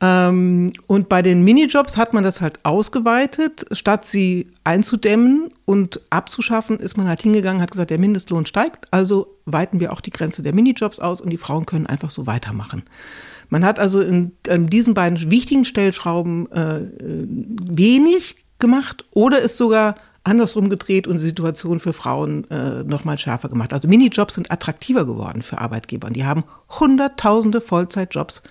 Ähm, und bei den Minijobs hat man das halt ausgeweitet. Statt sie einzudämmen und abzuschaffen, ist man halt hingegangen, hat gesagt, der Mindestlohn steigt, also weiten wir auch die Grenze der Minijobs aus und die Frauen können einfach so weitermachen. Man hat also in, in diesen beiden wichtigen Stellschrauben äh, wenig gemacht oder ist sogar andersrum gedreht und die Situation für Frauen äh, noch mal schärfer gemacht. Also Minijobs sind attraktiver geworden für Arbeitgeber und die haben hunderttausende Vollzeitjobs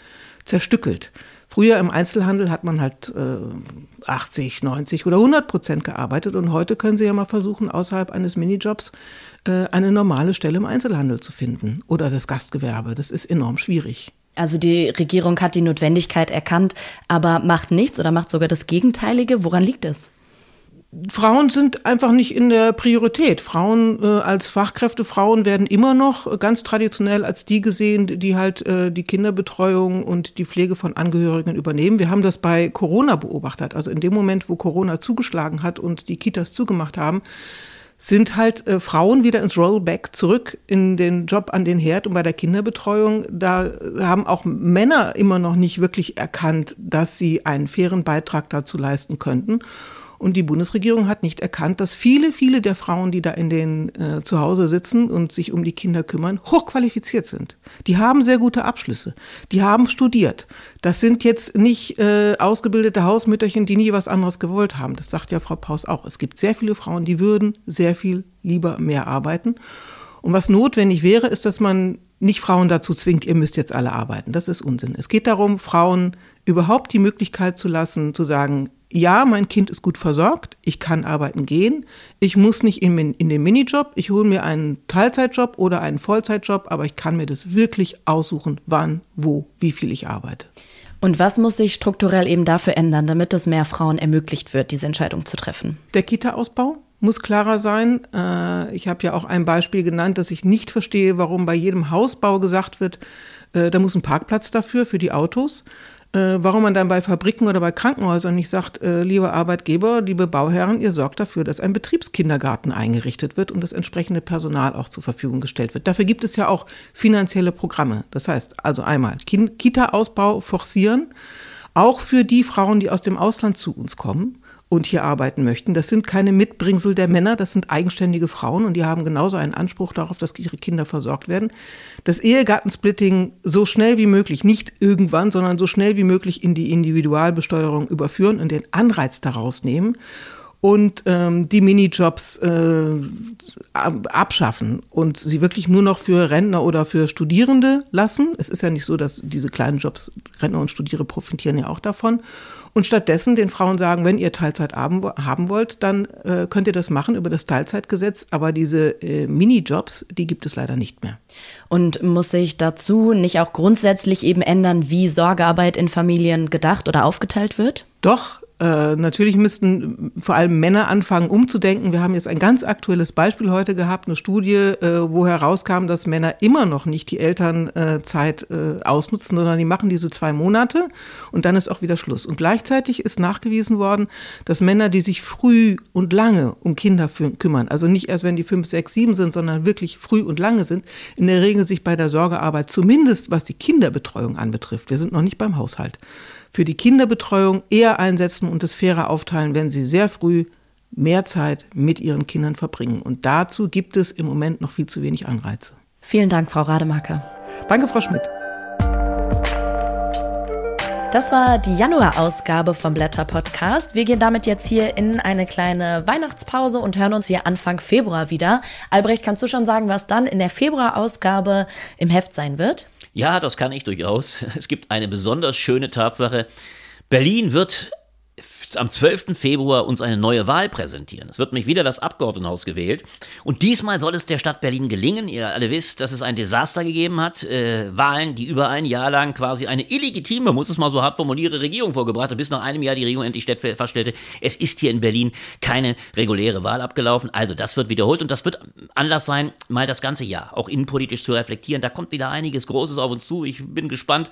zerstückelt. Früher im Einzelhandel hat man halt äh, 80, 90 oder 100 Prozent gearbeitet und heute können Sie ja mal versuchen, außerhalb eines Minijobs äh, eine normale Stelle im Einzelhandel zu finden oder das Gastgewerbe. Das ist enorm schwierig. Also die Regierung hat die Notwendigkeit erkannt, aber macht nichts oder macht sogar das Gegenteilige. Woran liegt es? Frauen sind einfach nicht in der Priorität. Frauen äh, als Fachkräfte, Frauen werden immer noch ganz traditionell als die gesehen, die halt äh, die Kinderbetreuung und die Pflege von Angehörigen übernehmen. Wir haben das bei Corona beobachtet. Also in dem Moment, wo Corona zugeschlagen hat und die Kitas zugemacht haben, sind halt äh, Frauen wieder ins Rollback zurück in den Job an den Herd und bei der Kinderbetreuung. Da haben auch Männer immer noch nicht wirklich erkannt, dass sie einen fairen Beitrag dazu leisten könnten. Und die Bundesregierung hat nicht erkannt, dass viele, viele der Frauen, die da in den äh, zu Hause sitzen und sich um die Kinder kümmern, hochqualifiziert sind. Die haben sehr gute Abschlüsse. Die haben studiert. Das sind jetzt nicht äh, ausgebildete Hausmütterchen, die nie was anderes gewollt haben. Das sagt ja Frau Paus auch. Es gibt sehr viele Frauen, die würden sehr viel lieber mehr arbeiten. Und was notwendig wäre, ist, dass man nicht Frauen dazu zwingt, ihr müsst jetzt alle arbeiten. Das ist Unsinn. Es geht darum, Frauen überhaupt die Möglichkeit zu lassen, zu sagen, ja, mein Kind ist gut versorgt, ich kann arbeiten gehen, ich muss nicht in, in den Minijob, ich hole mir einen Teilzeitjob oder einen Vollzeitjob, aber ich kann mir das wirklich aussuchen, wann, wo, wie viel ich arbeite. Und was muss sich strukturell eben dafür ändern, damit es mehr Frauen ermöglicht wird, diese Entscheidung zu treffen? Der Kita-Ausbau muss klarer sein. Äh, ich habe ja auch ein Beispiel genannt, dass ich nicht verstehe, warum bei jedem Hausbau gesagt wird, Äh, da muss ein Parkplatz dafür, für die Autos. Äh, warum man dann bei Fabriken oder bei Krankenhäusern nicht sagt, äh, liebe Arbeitgeber, liebe Bauherren, ihr sorgt dafür, dass ein Betriebskindergarten eingerichtet wird und das entsprechende Personal auch zur Verfügung gestellt wird. Dafür gibt es ja auch finanzielle Programme. Das heißt also einmal Kita-Ausbau forcieren, auch für die Frauen, die aus dem Ausland zu uns kommen und hier arbeiten möchten. Das sind keine Mitbringsel der Männer, das sind eigenständige Frauen und die haben genauso einen Anspruch darauf, dass ihre Kinder versorgt werden. Das Ehegattensplitting so schnell wie möglich, nicht irgendwann, sondern so schnell wie möglich in die Individualbesteuerung überführen und den Anreiz daraus nehmen und ähm, die Minijobs äh, abschaffen und sie wirklich nur noch für Rentner oder für Studierende lassen. Es ist ja nicht so, dass diese kleinen Jobs, Rentner und Studierende profitieren ja auch davon und stattdessen den Frauen sagen, wenn ihr Teilzeit haben, haben wollt, dann äh, könnt ihr das machen über das Teilzeitgesetz, aber diese äh, Minijobs, die gibt es leider nicht mehr. Und muss sich dazu nicht auch grundsätzlich eben ändern, wie Sorgearbeit in Familien gedacht oder aufgeteilt wird? Doch, äh, natürlich müssten vor allem Männer anfangen umzudenken. Wir haben jetzt ein ganz aktuelles Beispiel heute gehabt, eine Studie, äh, wo herauskam, dass Männer immer noch nicht die Elternzeit äh, ausnutzen, sondern die machen diese zwei Monate und dann ist auch wieder Schluss. Und gleichzeitig ist nachgewiesen worden, dass Männer, die sich früh und lange um Kinder kümmern, also nicht erst wenn die fünf, sechs, sieben sind, sondern wirklich früh und lange sind, in der Regel sich bei der Sorgearbeit, zumindest was die Kinderbetreuung anbetrifft, wir sind noch nicht beim Haushalt, für die Kinderbetreuung eher einsetzen und es fairer aufteilen, wenn sie sehr früh mehr Zeit mit ihren Kindern verbringen. Und dazu gibt es im Moment noch viel zu wenig Anreize. Vielen Dank, Frau Rademacher. Danke, Frau Schmidt. Das war die Januar-Ausgabe vom Blätter Podcast. Wir gehen damit jetzt hier in eine kleine Weihnachtspause und hören uns hier Anfang Februar wieder. Albrecht, kannst du schon sagen, was dann in der Februar-Ausgabe im Heft sein wird? Ja, das kann ich durchaus. Es gibt eine besonders schöne Tatsache. Berlin wird am 12. Februar uns eine neue Wahl präsentieren. Es wird nämlich wieder das Abgeordnetenhaus gewählt. Und diesmal soll es der Stadt Berlin gelingen. Ihr alle wisst, dass es ein Desaster gegeben hat. Äh, Wahlen, die über ein Jahr lang quasi eine illegitime, muss es mal so hart formulieren, Regierung vorgebracht hat, bis nach einem Jahr die Regierung endlich feststellte, es ist hier in Berlin keine reguläre Wahl abgelaufen. Also das wird wiederholt und das wird Anlass sein, mal das ganze Jahr auch innenpolitisch zu reflektieren. Da kommt wieder einiges Großes auf uns zu. Ich bin gespannt,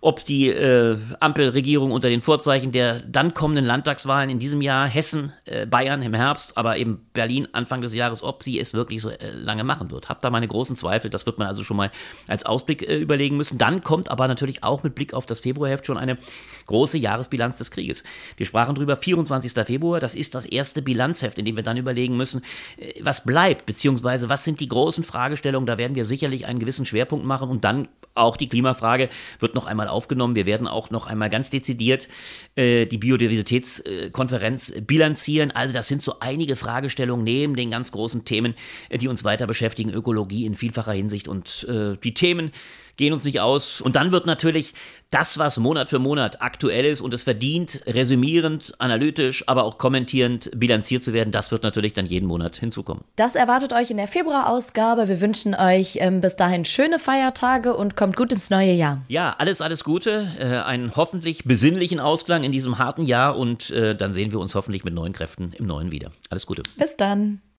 ob die äh, Ampelregierung unter den Vorzeichen der dann kommenden Landtagswahlen in diesem Jahr, Hessen, äh, Bayern im Herbst, aber eben Berlin Anfang des Jahres, ob sie es wirklich so äh, lange machen wird. Hab da meine großen Zweifel. Das wird man also schon mal als Ausblick äh, überlegen müssen. Dann kommt aber natürlich auch mit Blick auf das Februarheft schon eine große Jahresbilanz des Krieges. Wir sprachen drüber, 24. Februar, das ist das erste Bilanzheft, in dem wir dann überlegen müssen, äh, was bleibt, beziehungsweise was sind die großen Fragestellungen. Da werden wir sicherlich einen gewissen Schwerpunkt machen und dann auch die Klimafrage wird noch einmal aufgenommen. Wir werden auch noch einmal ganz dezidiert äh, die Biodiversitätskonferenz bilanzieren. Also das sind so einige Fragestellungen neben den ganz großen Themen, äh, die uns weiter beschäftigen. Ökologie in vielfacher Hinsicht und äh, die Themen, gehen uns nicht aus. Und dann wird natürlich das, was Monat für Monat aktuell ist und es verdient, resümierend, analytisch, aber auch kommentierend bilanziert zu werden, das wird natürlich dann jeden Monat hinzukommen. Das erwartet euch in der Februarausgabe. Wir wünschen euch ähm, bis dahin schöne Feiertage und kommt gut ins neue Jahr. Ja, alles, alles Gute. Äh, einen hoffentlich besinnlichen Ausklang in diesem harten Jahr und äh, dann sehen wir uns hoffentlich mit neuen Kräften im neuen wieder. Alles Gute. Bis dann.